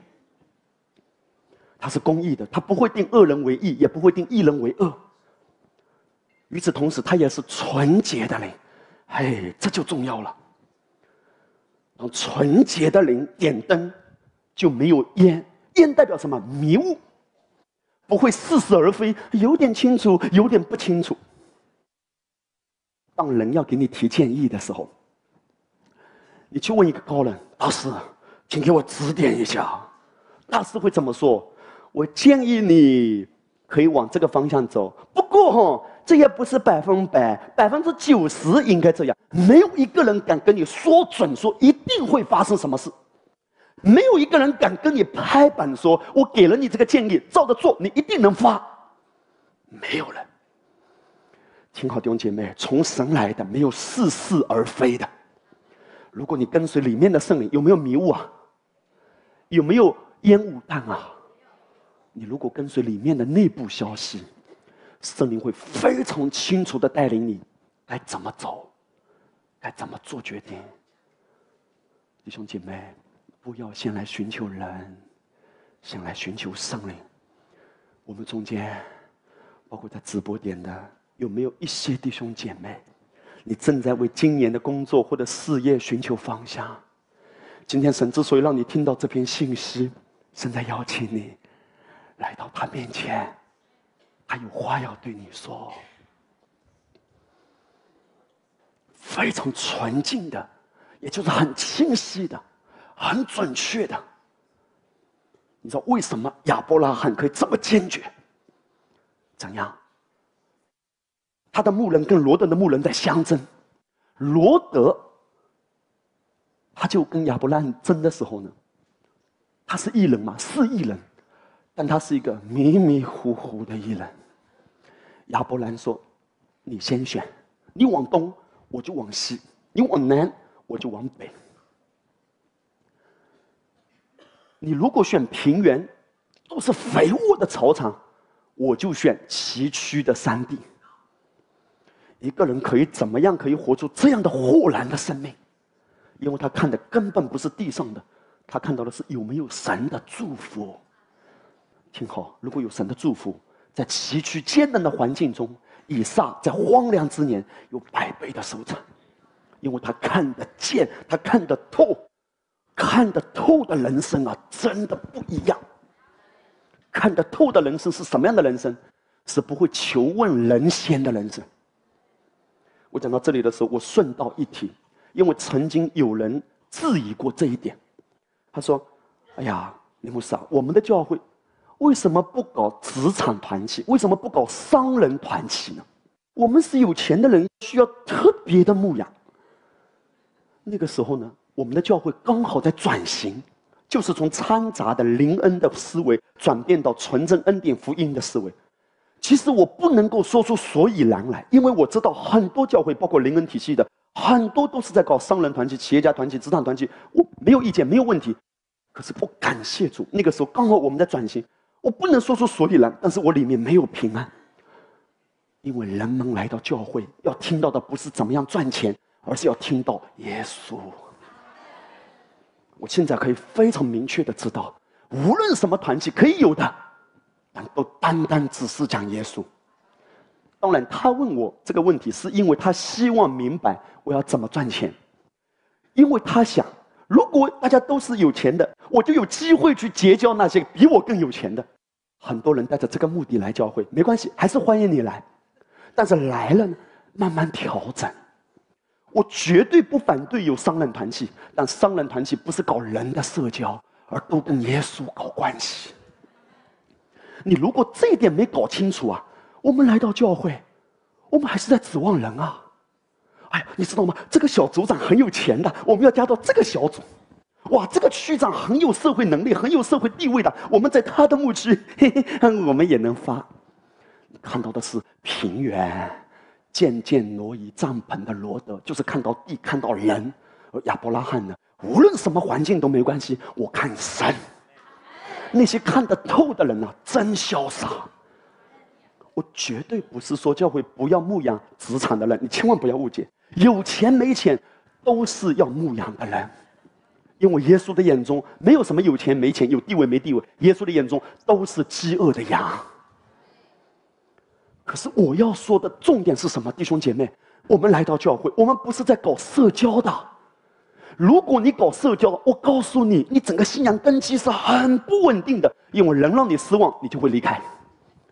他是公义的，他不会定恶人为义，也不会定义人为恶。与此同时，他也是纯洁的灵，哎，这就重要了。让纯洁的灵点灯，就没有烟，烟代表什么？迷雾，不会似是而非，有点清楚，有点不清楚。当人要给你提建议的时候，你去问一个高人，大师，请给我指点一下。大师会怎么说？我建议你可以往这个方向走，不过哈，这也不是百分百，百分之九十应该这样。没有一个人敢跟你说准说一定会发生什么事，没有一个人敢跟你拍板说，我给了你这个建议，照着做，你一定能发。没有人。听好，弟兄姐妹，从神来的没有似是而非的。如果你跟随里面的圣灵，有没有迷雾啊？有没有烟雾弹啊？你如果跟随里面的内部消息，圣灵会非常清楚的带领你该怎么走，该怎么做决定。弟兄姐妹，不要先来寻求人，先来寻求圣灵。我们中间，包括在直播点的，有没有一些弟兄姐妹，你正在为今年的工作或者事业寻求方向？今天神之所以让你听到这篇信息，正在邀请你。来到他面前，他有话要对你说，非常纯净的，也就是很清晰的，很准确的。你知道为什么亚伯拉罕可以这么坚决？怎样？他的牧人跟罗德的牧人在相争，罗德他就跟亚伯拉罕争的时候呢，他是异人嘛，是异人。但他是一个迷迷糊糊的艺人。亚伯兰说：“你先选，你往东，我就往西；你往南，我就往北。你如果选平原，都是肥沃的草场，我就选崎岖的山地。一个人可以怎么样可以活出这样的豁然的生命？因为他看的根本不是地上的，他看到的是有没有神的祝福。”听好，如果有神的祝福，在崎岖艰难的环境中，以撒在荒凉之年有百倍的收成，因为他看得见，他看得透，看得透的人生啊，真的不一样。看得透的人生是什么样的人生？是不会求问人先的人生。我讲到这里的时候，我顺道一提，因为曾经有人质疑过这一点，他说：“哎呀，林牧师啊，我们的教会。”为什么不搞职场团契？为什么不搞商人团契呢？我们是有钱的人，需要特别的牧养。那个时候呢，我们的教会刚好在转型，就是从掺杂的灵恩的思维转变到纯正恩典福音的思维。其实我不能够说出所以然来，因为我知道很多教会，包括灵恩体系的，很多都是在搞商人团契、企业家团契、职场团契。我没有意见，没有问题。可是我感谢主，那个时候刚好我们在转型。我不能说出所以然，但是我里面没有平安，因为人们来到教会要听到的不是怎么样赚钱，而是要听到耶稣。我现在可以非常明确的知道，无论什么团体可以有的，但都单单只是讲耶稣。当然，他问我这个问题，是因为他希望明白我要怎么赚钱，因为他想，如果大家都是有钱的，我就有机会去结交那些比我更有钱的。很多人带着这个目的来教会，没关系，还是欢迎你来。但是来了呢，慢慢调整。我绝对不反对有商人团体，但商人团体不是搞人的社交，而都跟耶稣搞关系。你如果这一点没搞清楚啊，我们来到教会，我们还是在指望人啊。哎，你知道吗？这个小组长很有钱的，我们要加到这个小组。哇，这个区长很有社会能力，很有社会地位的，我们在他的牧区，嘿嘿，我们也能发。看到的是平原。渐渐挪移帐篷的罗德，就是看到地，看到人；而亚伯拉罕呢，无论什么环境都没关系，我看神。那些看得透的人呢，真潇洒。我绝对不是说教会不要牧养职场的人，你千万不要误解，有钱没钱都是要牧养的人，因为耶稣的眼中没有什么有钱没钱，有地位没地位，耶稣的眼中都是饥饿的羊。可是我要说的重点是什么，弟兄姐妹？我们来到教会，我们不是在搞社交的。如果你搞社交，我告诉你，你整个信仰根基是很不稳定的。因为人让你失望，你就会离开，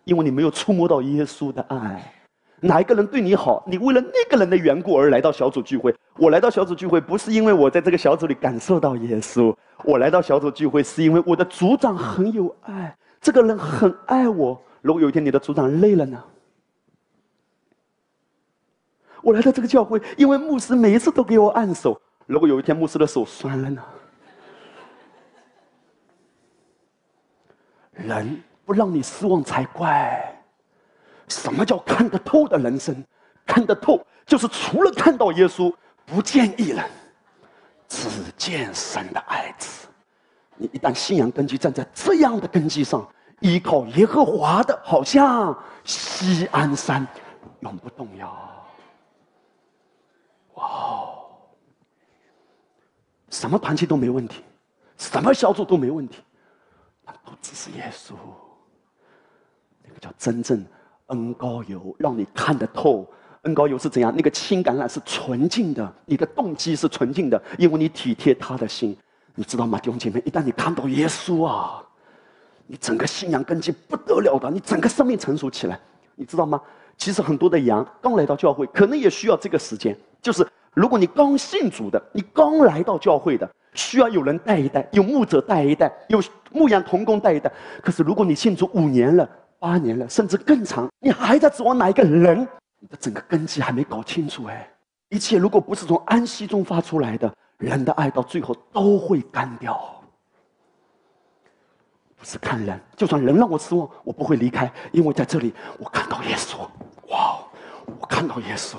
因为你没有触摸到耶稣的爱。哪一个人对你好，你为了那个人的缘故而来到小组聚会。我来到小组聚会，不是因为我在这个小组里感受到耶稣，我来到小组聚会是因为我的组长很有爱，这个人很爱我。如果有一天你的组长累了呢？我来到这个教会，因为牧师每一次都给我按手。如果有一天牧师的手酸了呢？人不让你失望才怪。什么叫看得透的人生？看得透就是除了看到耶稣，不见一人，只见神的爱子。你一旦信仰根基站在这样的根基上，依靠耶和华的，好像西安山，永不动摇。哇哦！什么团契都没问题，什么小组都没问题，那都只是耶稣。那个叫真正恩高油，让你看得透。恩高油是怎样？那个情感染是纯净的，你的动机是纯净的，因为你体贴他的心。你知道吗，弟兄姐妹？一旦你看到耶稣啊，你整个信仰根基不得了的，你整个生命成熟起来。你知道吗？其实很多的羊刚来到教会，可能也需要这个时间。就是如果你刚信主的，你刚来到教会的，需要有人带一带，有牧者带一带，有牧羊童工带一带。可是如果你信主五年了、八年了，甚至更长，你还在指望哪一个人？你的整个根基还没搞清楚哎！一切如果不是从安息中发出来的，人的爱到最后都会干掉。不是看人，就算人让我失望，我不会离开，因为在这里我看到耶稣。哇，我看到耶稣。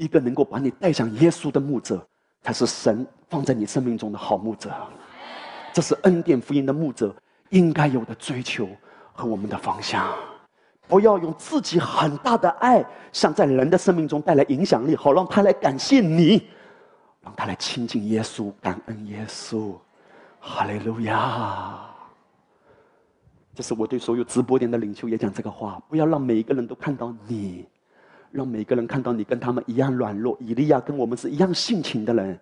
一个能够把你带向耶稣的牧者，才是神放在你生命中的好牧者。这是恩典福音的牧者应该有的追求和我们的方向。不要用自己很大的爱，想在人的生命中带来影响力，好让他来感谢你，让他来亲近耶稣，感恩耶稣。哈利路亚！这是我对所有直播间的领袖也讲这个话：不要让每一个人都看到你。让每个人看到你跟他们一样软弱，以利亚跟我们是一样性情的人，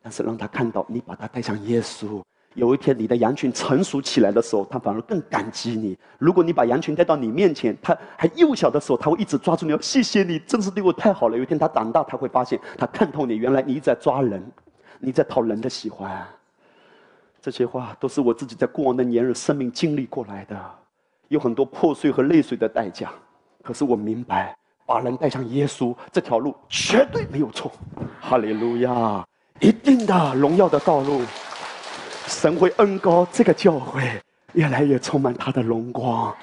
但是让他看到你把他带向耶稣。有一天你的羊群成熟起来的时候，他反而更感激你。如果你把羊群带到你面前，他还幼小的时候，他会一直抓住你，谢谢你，真是对我太好了。有一天他长大，他会发现他看透你，原来你一直在抓人，你在讨人的喜欢。这些话都是我自己在过往的年日生命经历过来的，有很多破碎和泪水的代价。可是我明白。把人带上耶稣这条路绝对没有错，哈利路亚！一定的荣耀的道路，神会恩高这个教会越来越充满他的荣光，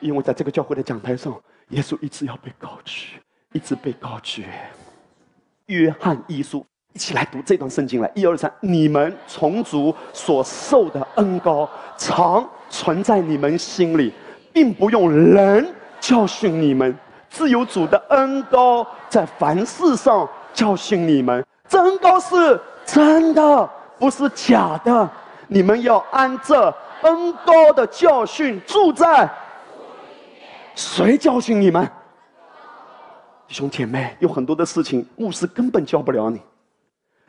因为在这个教会的讲台上，耶稣一直要被高举，一直被高举。约翰一书，一起来读这段圣经来，一二三，你们从主所受的恩高常存在你们心里，并不用人教训你们。自由主的恩高在凡事上教训你们，这恩高是真的，不是假的。你们要按这恩高的教训住在。谁教训你们？弟兄姐妹，有很多的事情，牧师根本教不了你；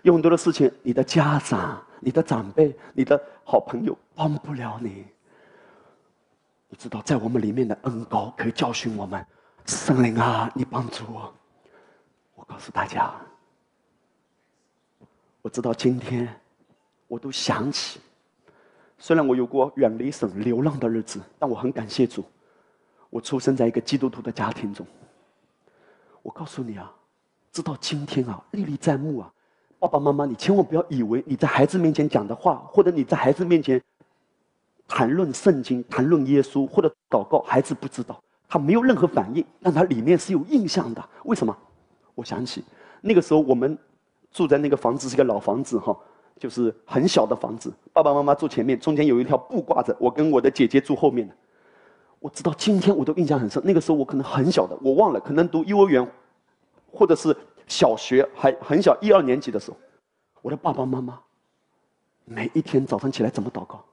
有很多的事情，你的家长、你的长辈、你的好朋友帮不了你。你知道，在我们里面的恩高可以教训我们。圣灵啊，你帮助我！我告诉大家，我知道今天，我都想起，虽然我有过远离神、流浪的日子，但我很感谢主。我出生在一个基督徒的家庭中。我告诉你啊，直到今天啊，历历在目啊。爸爸妈妈，你千万不要以为你在孩子面前讲的话，或者你在孩子面前谈论圣经、谈论耶稣或者祷告，孩子不知道，他没有任何反应，但他里面是有印象的。为什么？我想起那个时候，我们住在那个房子是个老房子哈，就是很小的房子。爸爸妈妈住前面，中间有一条布挂着，我跟我的姐姐住后面的。我知道今天我都印象很深。那个时候我可能很小的，我忘了，可能读幼儿园，或者是小学，还很小一二年级的时候，我的爸爸妈妈每一天早上起来怎么祷告？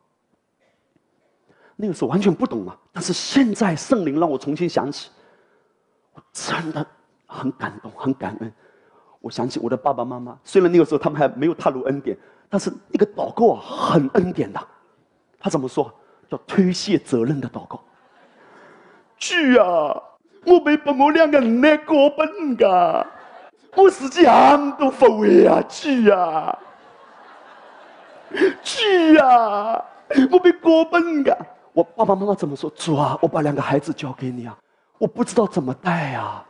那个时候完全不懂啊。但是现在圣灵让我重新想起，我真的很感动，很感恩。我想起我的爸爸妈妈，虽然那个时候他们还没有踏入恩典，但是那个祷告啊很恩典的。他怎么说？叫推卸责任的祷告。主啊，我被父母两个人来过本噶，我自己很多后悔啊！主啊，主啊，我被过本噶。我爸爸妈妈怎么说？主啊，我把两个孩子交给你啊，我不知道怎么带呀，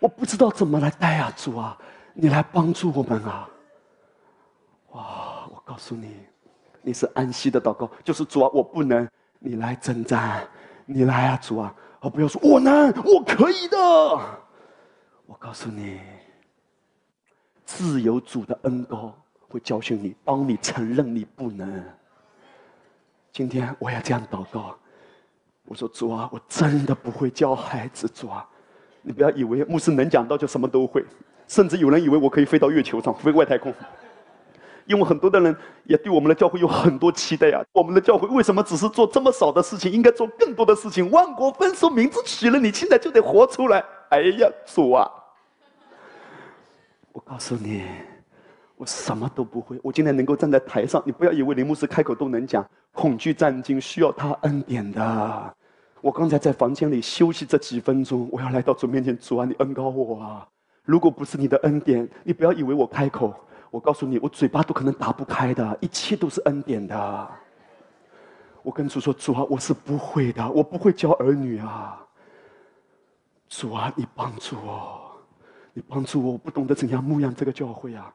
我不知道怎么来带呀，主啊，你来帮助我们啊！哇，我告诉你，你是安息的祷告，就是主啊，我不能，你来征战，你来啊，主啊！不要说，我能，我可以的。我告诉你，自由主的恩高会教训你，当你承认你不能。今天我要这样祷告，我说主啊，我真的不会教孩子主啊，你不要以为牧师能讲到就什么都会，甚至有人以为我可以飞到月球上，飞外太空。因为很多的人也对我们的教会有很多期待啊！我们的教会为什么只是做这么少的事情？应该做更多的事情。万国丰收，名字起了，你现在就得活出来！哎呀，主啊！我告诉你，我什么都不会。我今天能够站在台上，你不要以为林牧师开口都能讲。恐惧战惊，需要他恩典的。我刚才在房间里休息这几分钟，我要来到主面前，主啊，你恩高我啊！如果不是你的恩典，你不要以为我开口。我告诉你，我嘴巴都可能打不开的，一切都是恩典的。我跟主说：“主啊，我是不会的，我不会教儿女啊。”主啊，你帮助我，你帮助我，我不懂得怎样牧养这个教会啊！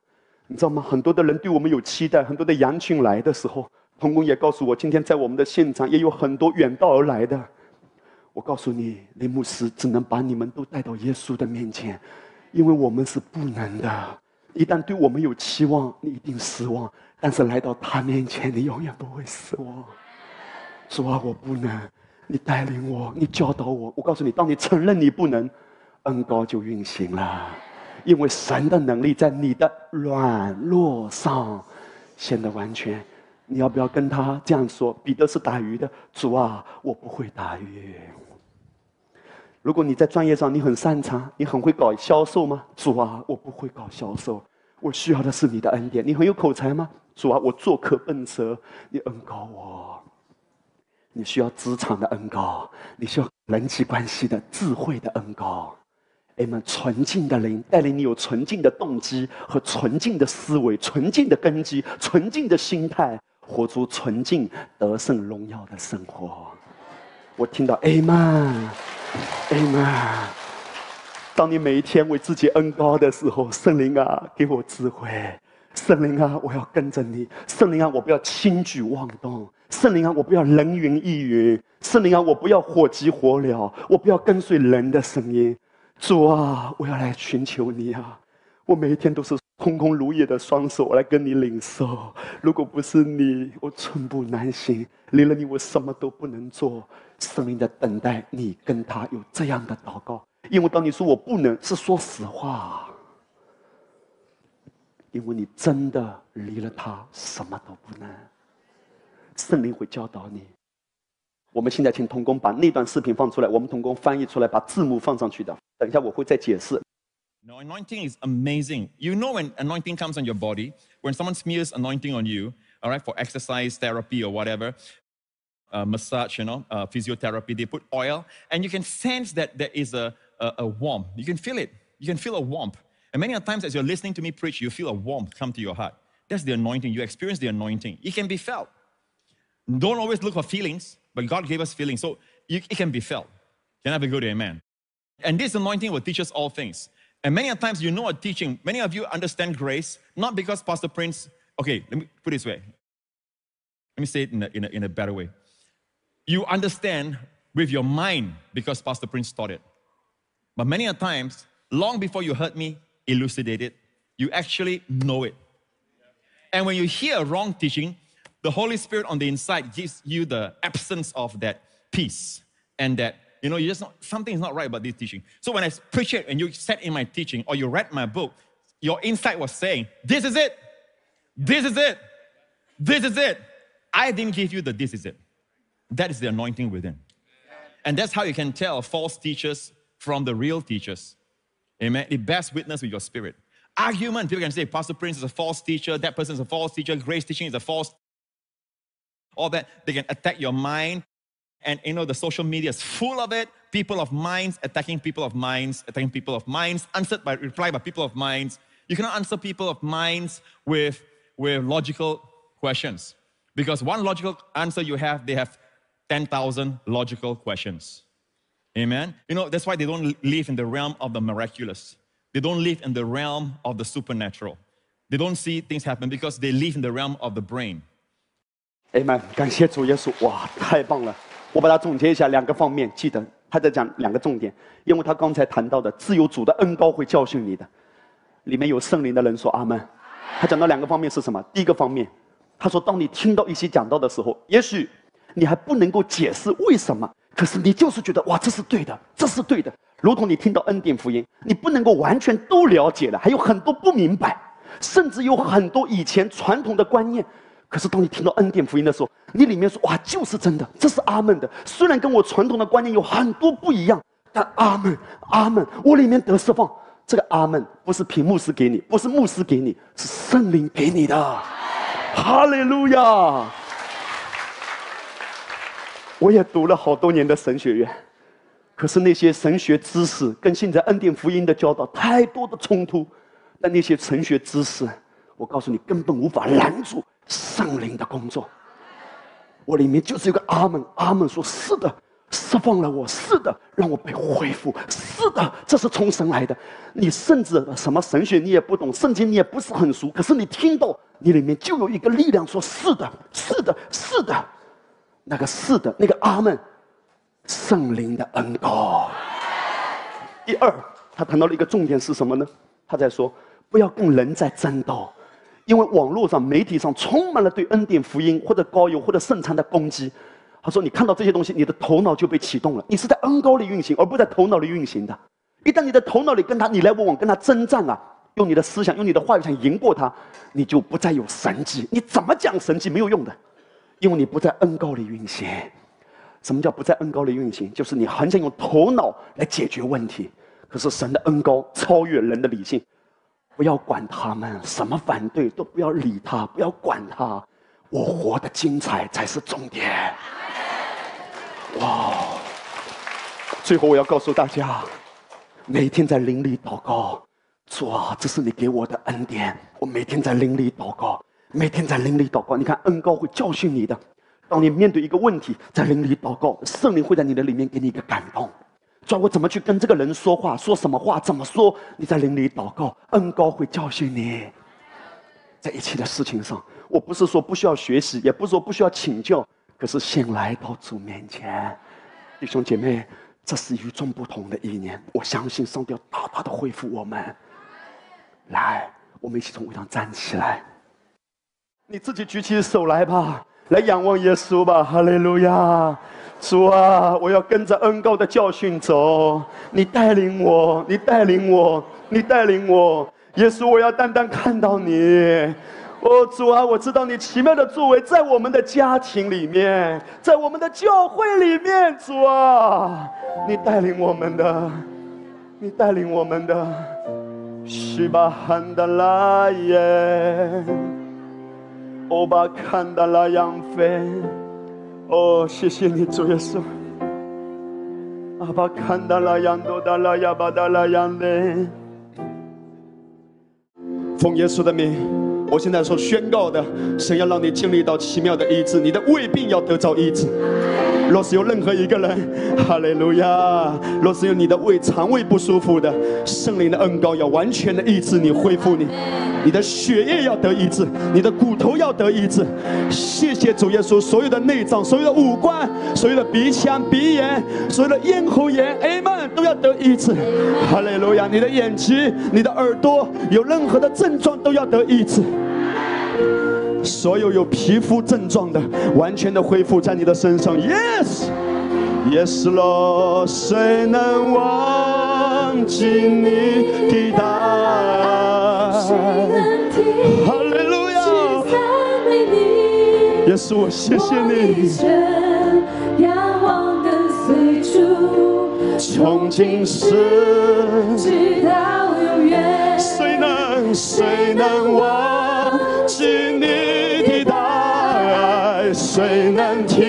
你知道吗？很多的人对我们有期待，很多的羊群来的时候，童工也告诉我，今天在我们的现场也有很多远道而来的。我告诉你，林牧师只能把你们都带到耶稣的面前，因为我们是不能的。一旦对我们有期望，你一定失望。但是来到他面前，你永远不会失望。主啊，我不能，你带领我，你教导我。我告诉你，当你承认你不能，恩高就运行了。因为神的能力在你的软弱上显得完全。你要不要跟他这样说？彼得是打鱼的，主啊，我不会打鱼。如果你在专业上你很擅长，你很会搞销售吗？主啊，我不会搞销售，我需要的是你的恩典。你很有口才吗？主啊，我做客笨舌，你恩高我。你需要职场的恩高，你需要人际关系的智慧的恩高。哎们，纯净的灵带领你有纯净的动机和纯净的思维、纯净的根基、纯净的心态，活出纯净得胜荣耀的生活。我听到 Amen。Amen。当你每一天为自己恩高的时候，圣灵啊，给我智慧。圣灵啊，我要跟着你。圣灵啊，我不要轻举妄动。圣灵啊，我不要人云亦云。圣灵啊，我不要火急火燎。我不要跟随人的声音。主啊，我要来寻求你啊！我每一天都是空空如也的双手来跟你领受。如果不是你，我寸步难行。离了你，我什么都不能做。生命的等待，你跟他有这样的祷告，因为当你说我不能，是说实话。因为你真的离了他什么都不能。圣灵会教导你。我们现在请童工把那段视频放出来，我们童工翻译出来，把字幕放上去的。等一下我会再解释。No, anointing is amazing. You know when anointing comes on your body, when someone smears anointing on you, all right, for exercise therapy or whatever, uh, massage, you know, uh, physiotherapy, they put oil, and you can sense that there is a, a, a warmth. You can feel it. You can feel a warmth. And many times as you're listening to me preach, you feel a warmth come to your heart. That's the anointing. You experience the anointing. It can be felt. Don't always look for feelings, but God gave us feelings. So you, it can be felt. Can I have a good amen? And this anointing will teach us all things. And many times you know a teaching, many of you understand grace, not because Pastor Prince, okay, let me put it this way. Let me say it in a, in a, in a better way. You understand with your mind because Pastor Prince taught it. But many a times, long before you heard me elucidate it, you actually know it. And when you hear wrong teaching, the Holy Spirit on the inside gives you the absence of that peace and that, you know, you just not, something is not right about this teaching. So when I preach it and you sat in my teaching or you read my book, your insight was saying, This is it. This is it. This is it. I didn't give you the this is it. That is the anointing within. And that's how you can tell false teachers from the real teachers. Amen. It bears witness with your spirit. Argument, people can say Pastor Prince is a false teacher, that person is a false teacher, grace teaching is a false. All that, they can attack your mind. And you know, the social media is full of it. People of minds attacking people of minds, attacking people of minds, answered by reply by people of minds. You cannot answer people of minds with, with logical questions. Because one logical answer you have, they have 10,000 logical questions. Amen. You know, that's why they don't live in the realm of the miraculous. They don't live in the realm of the supernatural. They don't see things happen because they live in the realm of the brain. Amen。感谢主耶稣，哇，太棒了！ 我把它总结一下，两个方面，记得他在讲两个重点，因为他刚才谈到的自由主的恩高会教训你的，里面有圣灵的人说阿门。他讲到两个方面是什么？第一个方面，他说，当你听到一些讲道的时候，也许。你还不能够解释为什么，可是你就是觉得哇，这是对的，这是对的。如同你听到恩典福音，你不能够完全都了解了，还有很多不明白，甚至有很多以前传统的观念。可是当你听到恩典福音的时候，你里面说哇，就是真的，这是阿门的。虽然跟我传统的观念有很多不一样，但阿门，阿门，我里面得释放。这个阿门不是凭牧师给你，不是牧师给你，是圣灵给你的。哈利路亚。我也读了好多年的神学院，可是那些神学知识跟现在恩典福音的教导太多的冲突。但那些神学知识，我告诉你，根本无法拦住圣灵的工作。我里面就是一个阿门，阿门说：“是的，释放了我，是的，让我被恢复，是的，这是从神来的。”你甚至什么神学你也不懂，圣经你也不是很熟，可是你听到你里面就有一个力量说：“是的，是的，是的。”那个是的，那个阿门，圣灵的恩膏。第二，他谈到了一个重点是什么呢？他在说，不要跟人在争斗，因为网络上、媒体上充满了对恩典福音或者高油或者圣餐的攻击。他说，你看到这些东西，你的头脑就被启动了，你是在恩高里运行，而不在头脑里运行的。一旦你的头脑里跟他你来我往，跟他征战啊，用你的思想、用你的话语想赢过他，你就不再有神迹。你怎么讲神迹没有用的。因为你不在恩高里运行，什么叫不在恩高里运行？就是你很想用头脑来解决问题，可是神的恩高超越人的理性，不要管他们什么反对，都不要理他，不要管他，我活得精彩才是重点。哇！最后我要告诉大家，每天在灵里祷告，主啊，这是你给我的恩典，我每天在灵里祷告。每天在灵里祷告，你看恩高会教训你的。当你面对一个问题，在灵里祷告，圣灵会在你的里面给你一个感动。教我怎么去跟这个人说话，说什么话，怎么说？你在灵里祷告，恩高会教训你。在一切的事情上，我不是说不需要学习，也不是说不需要请教，可是先来到主面前，弟兄姐妹，这是与众不同的一年。我相信上帝要大大的恢复我们。来，我们一起从位上站起来。你自己举起手来吧，来仰望耶稣吧，哈利路亚！主啊，我要跟着恩高的教训走。你带领我，你带领我，你带领我。耶稣，我要单单看到你。哦，主啊，我知道你奇妙的作为在我们的家庭里面，在我们的教会里面，主啊，你带领我们的，你带领我们的，西巴汉达拉耶，欧巴坎达拉扬菲，哦，谢谢你，主耶稣，阿爸，看到了，羊多达拉亚巴到了，羊的，奉耶稣的名。我现在所宣告的，神要让你经历到奇妙的医治，你的胃病要得到医治。若是有任何一个人，哈利路亚！若是有你的胃肠胃不舒服的，圣灵的恩膏要完全的医治你，恢复你。你的血液要得医治，你的骨头要得医治。谢谢主耶稣，所有的内脏、所有的五官、所有的鼻腔、鼻炎、所有的咽喉炎，Amen，都要得医治。哈利路亚！你的眼睛、你的耳朵有任何的症状都要得医治。所有有皮肤症状的，完全的恢复在你的身上。Yes，Yes Lord，谁能忘记你的大爱？哈利路亚！耶稣，我谢谢你。从今世直到永远，谁能谁能忘记你的大爱？谁能停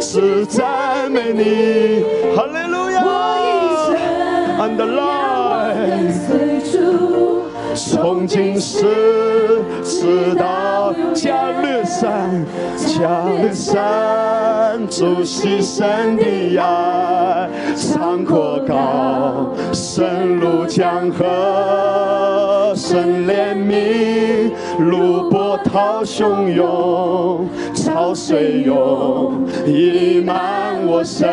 止赞美你？哈利路亚！And the light。从今世直到加勒山，加勒山主牺牲的爱，长阔高，深入江河，深怜悯，如波涛汹涌，潮水涌，溢满我身，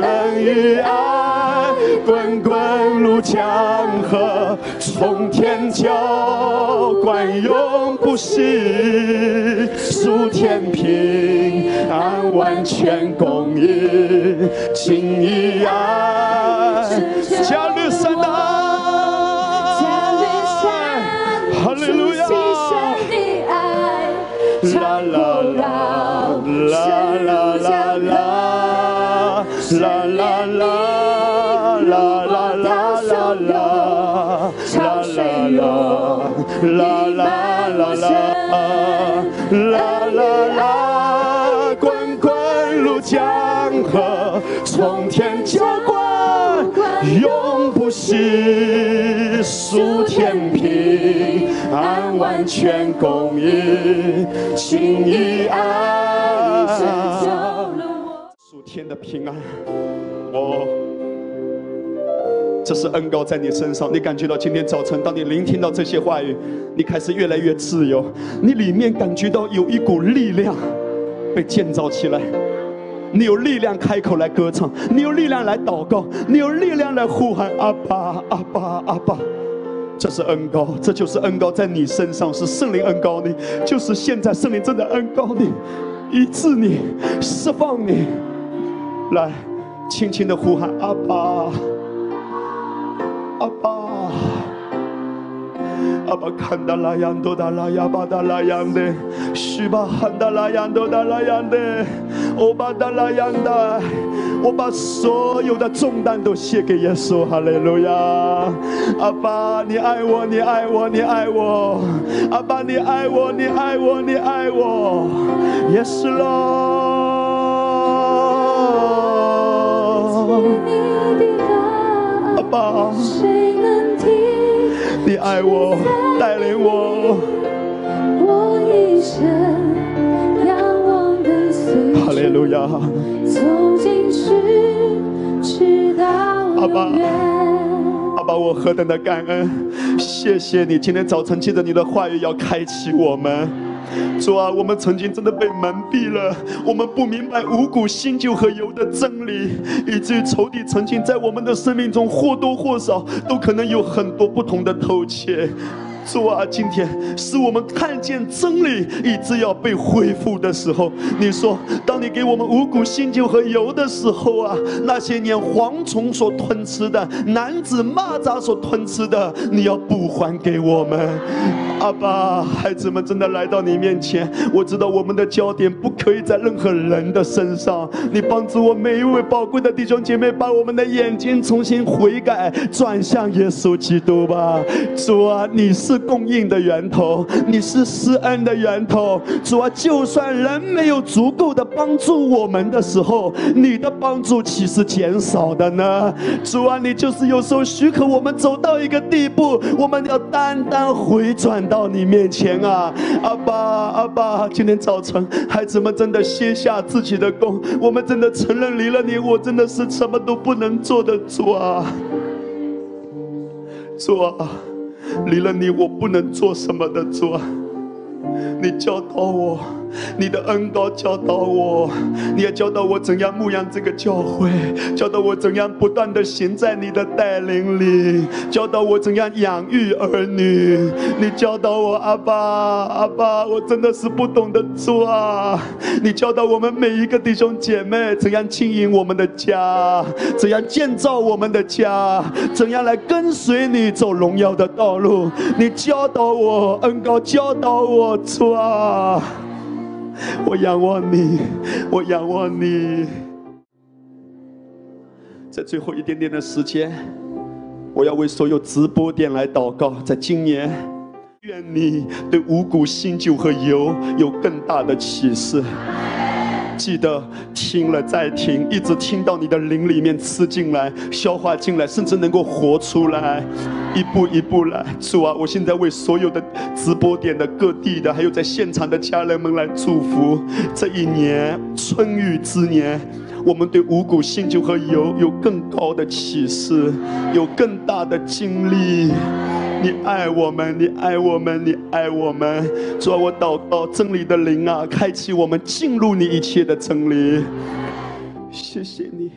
恩与爱滚滚如江河。从天浇灌永不息，数天平安完全供应，情与爱永不息，数天平安，完全供应，情谊爱，数天的平安，我。这是恩高在你身上，你感觉到今天早晨，当你聆听到这些话语，你开始越来越自由，你里面感觉到有一股力量被建造起来，你有力量开口来歌唱，你有力量来祷告，你有力量来呼喊阿爸阿爸阿爸。这是恩高，这就是恩高在你身上，是圣灵恩高你，就是现在圣灵正在恩高你，医治你，释放你，来，轻轻的呼喊阿爸。阿爸，阿爸看到那样多达那样巴达那样的，是吧？看到那样多达那样的，我把的那样的，我把所有的重担都卸给耶稣，哈利路亚！阿爸，你爱我，你爱我，你爱我，阿爸，你爱我，你爱我，你爱我，耶稣咯。爸，你爱我，带领我。我一生仰望跟随哈利路亚。阿爸，阿爸，我何等的感恩！谢谢你，今天早晨借着你的话语要开启我们。主啊，我们曾经真的被蒙蔽了，我们不明白五谷、新酒和油的真理，以至于仇敌曾经在我们的生命中或多或少都可能有很多不同的偷窃。主啊，今天是我们看见真理，以致要被恢复的时候。你说，当你给我们五谷、新酒和油的时候啊，那些年蝗虫所吞吃的，男子蚂蚱所吞吃的，你要补还给我们。阿爸，孩子们真的来到你面前，我知道我们的焦点不可以在任何人的身上。你帮助我每一位宝贵的弟兄姐妹，把我们的眼睛重新悔改，转向耶稣基督吧。主啊，你是供应的源头，你是施恩的源头。主啊，就算人没有足够的帮助我们的时候，你的帮助岂是减少的呢？主啊，你就是有时候许可我们走到一个地步，我们要单单回转到你面前啊！阿爸，阿爸，今天早晨，孩子们真的卸下自己的功，我们真的承认离了你，我真的是什么都不能做的主啊！主啊，离了你，我不能做什么的主啊！你教导我。你的恩高教导我，你也教导我怎样牧养这个教会，教导我怎样不断的行在你的带领里，教导我怎样养育儿女。你教导我，阿爸，阿爸，我真的是不懂得做啊！你教导我们每一个弟兄姐妹怎样经营我们的家，怎样建造我们的家，怎样来跟随你走荣耀的道路。你教导我，恩高教导我做啊！我仰望你，我仰望你。在最后一点点的时间，我要为所有直播点来祷告。在今年，愿你对五谷、新酒和油有更大的启示。记得听了再听，一直听到你的灵里面吃进来、消化进来，甚至能够活出来，一步一步来。主啊，我现在为所有的直播点的各地的，还有在现场的家人们来祝福这一年春雨之年，我们对五谷、新酒和油有更高的启示，有更大的经历。你爱我们，你爱我们，你爱我们。主啊，我祷告真理的灵啊，开启我们进入你一切的真理。谢谢你。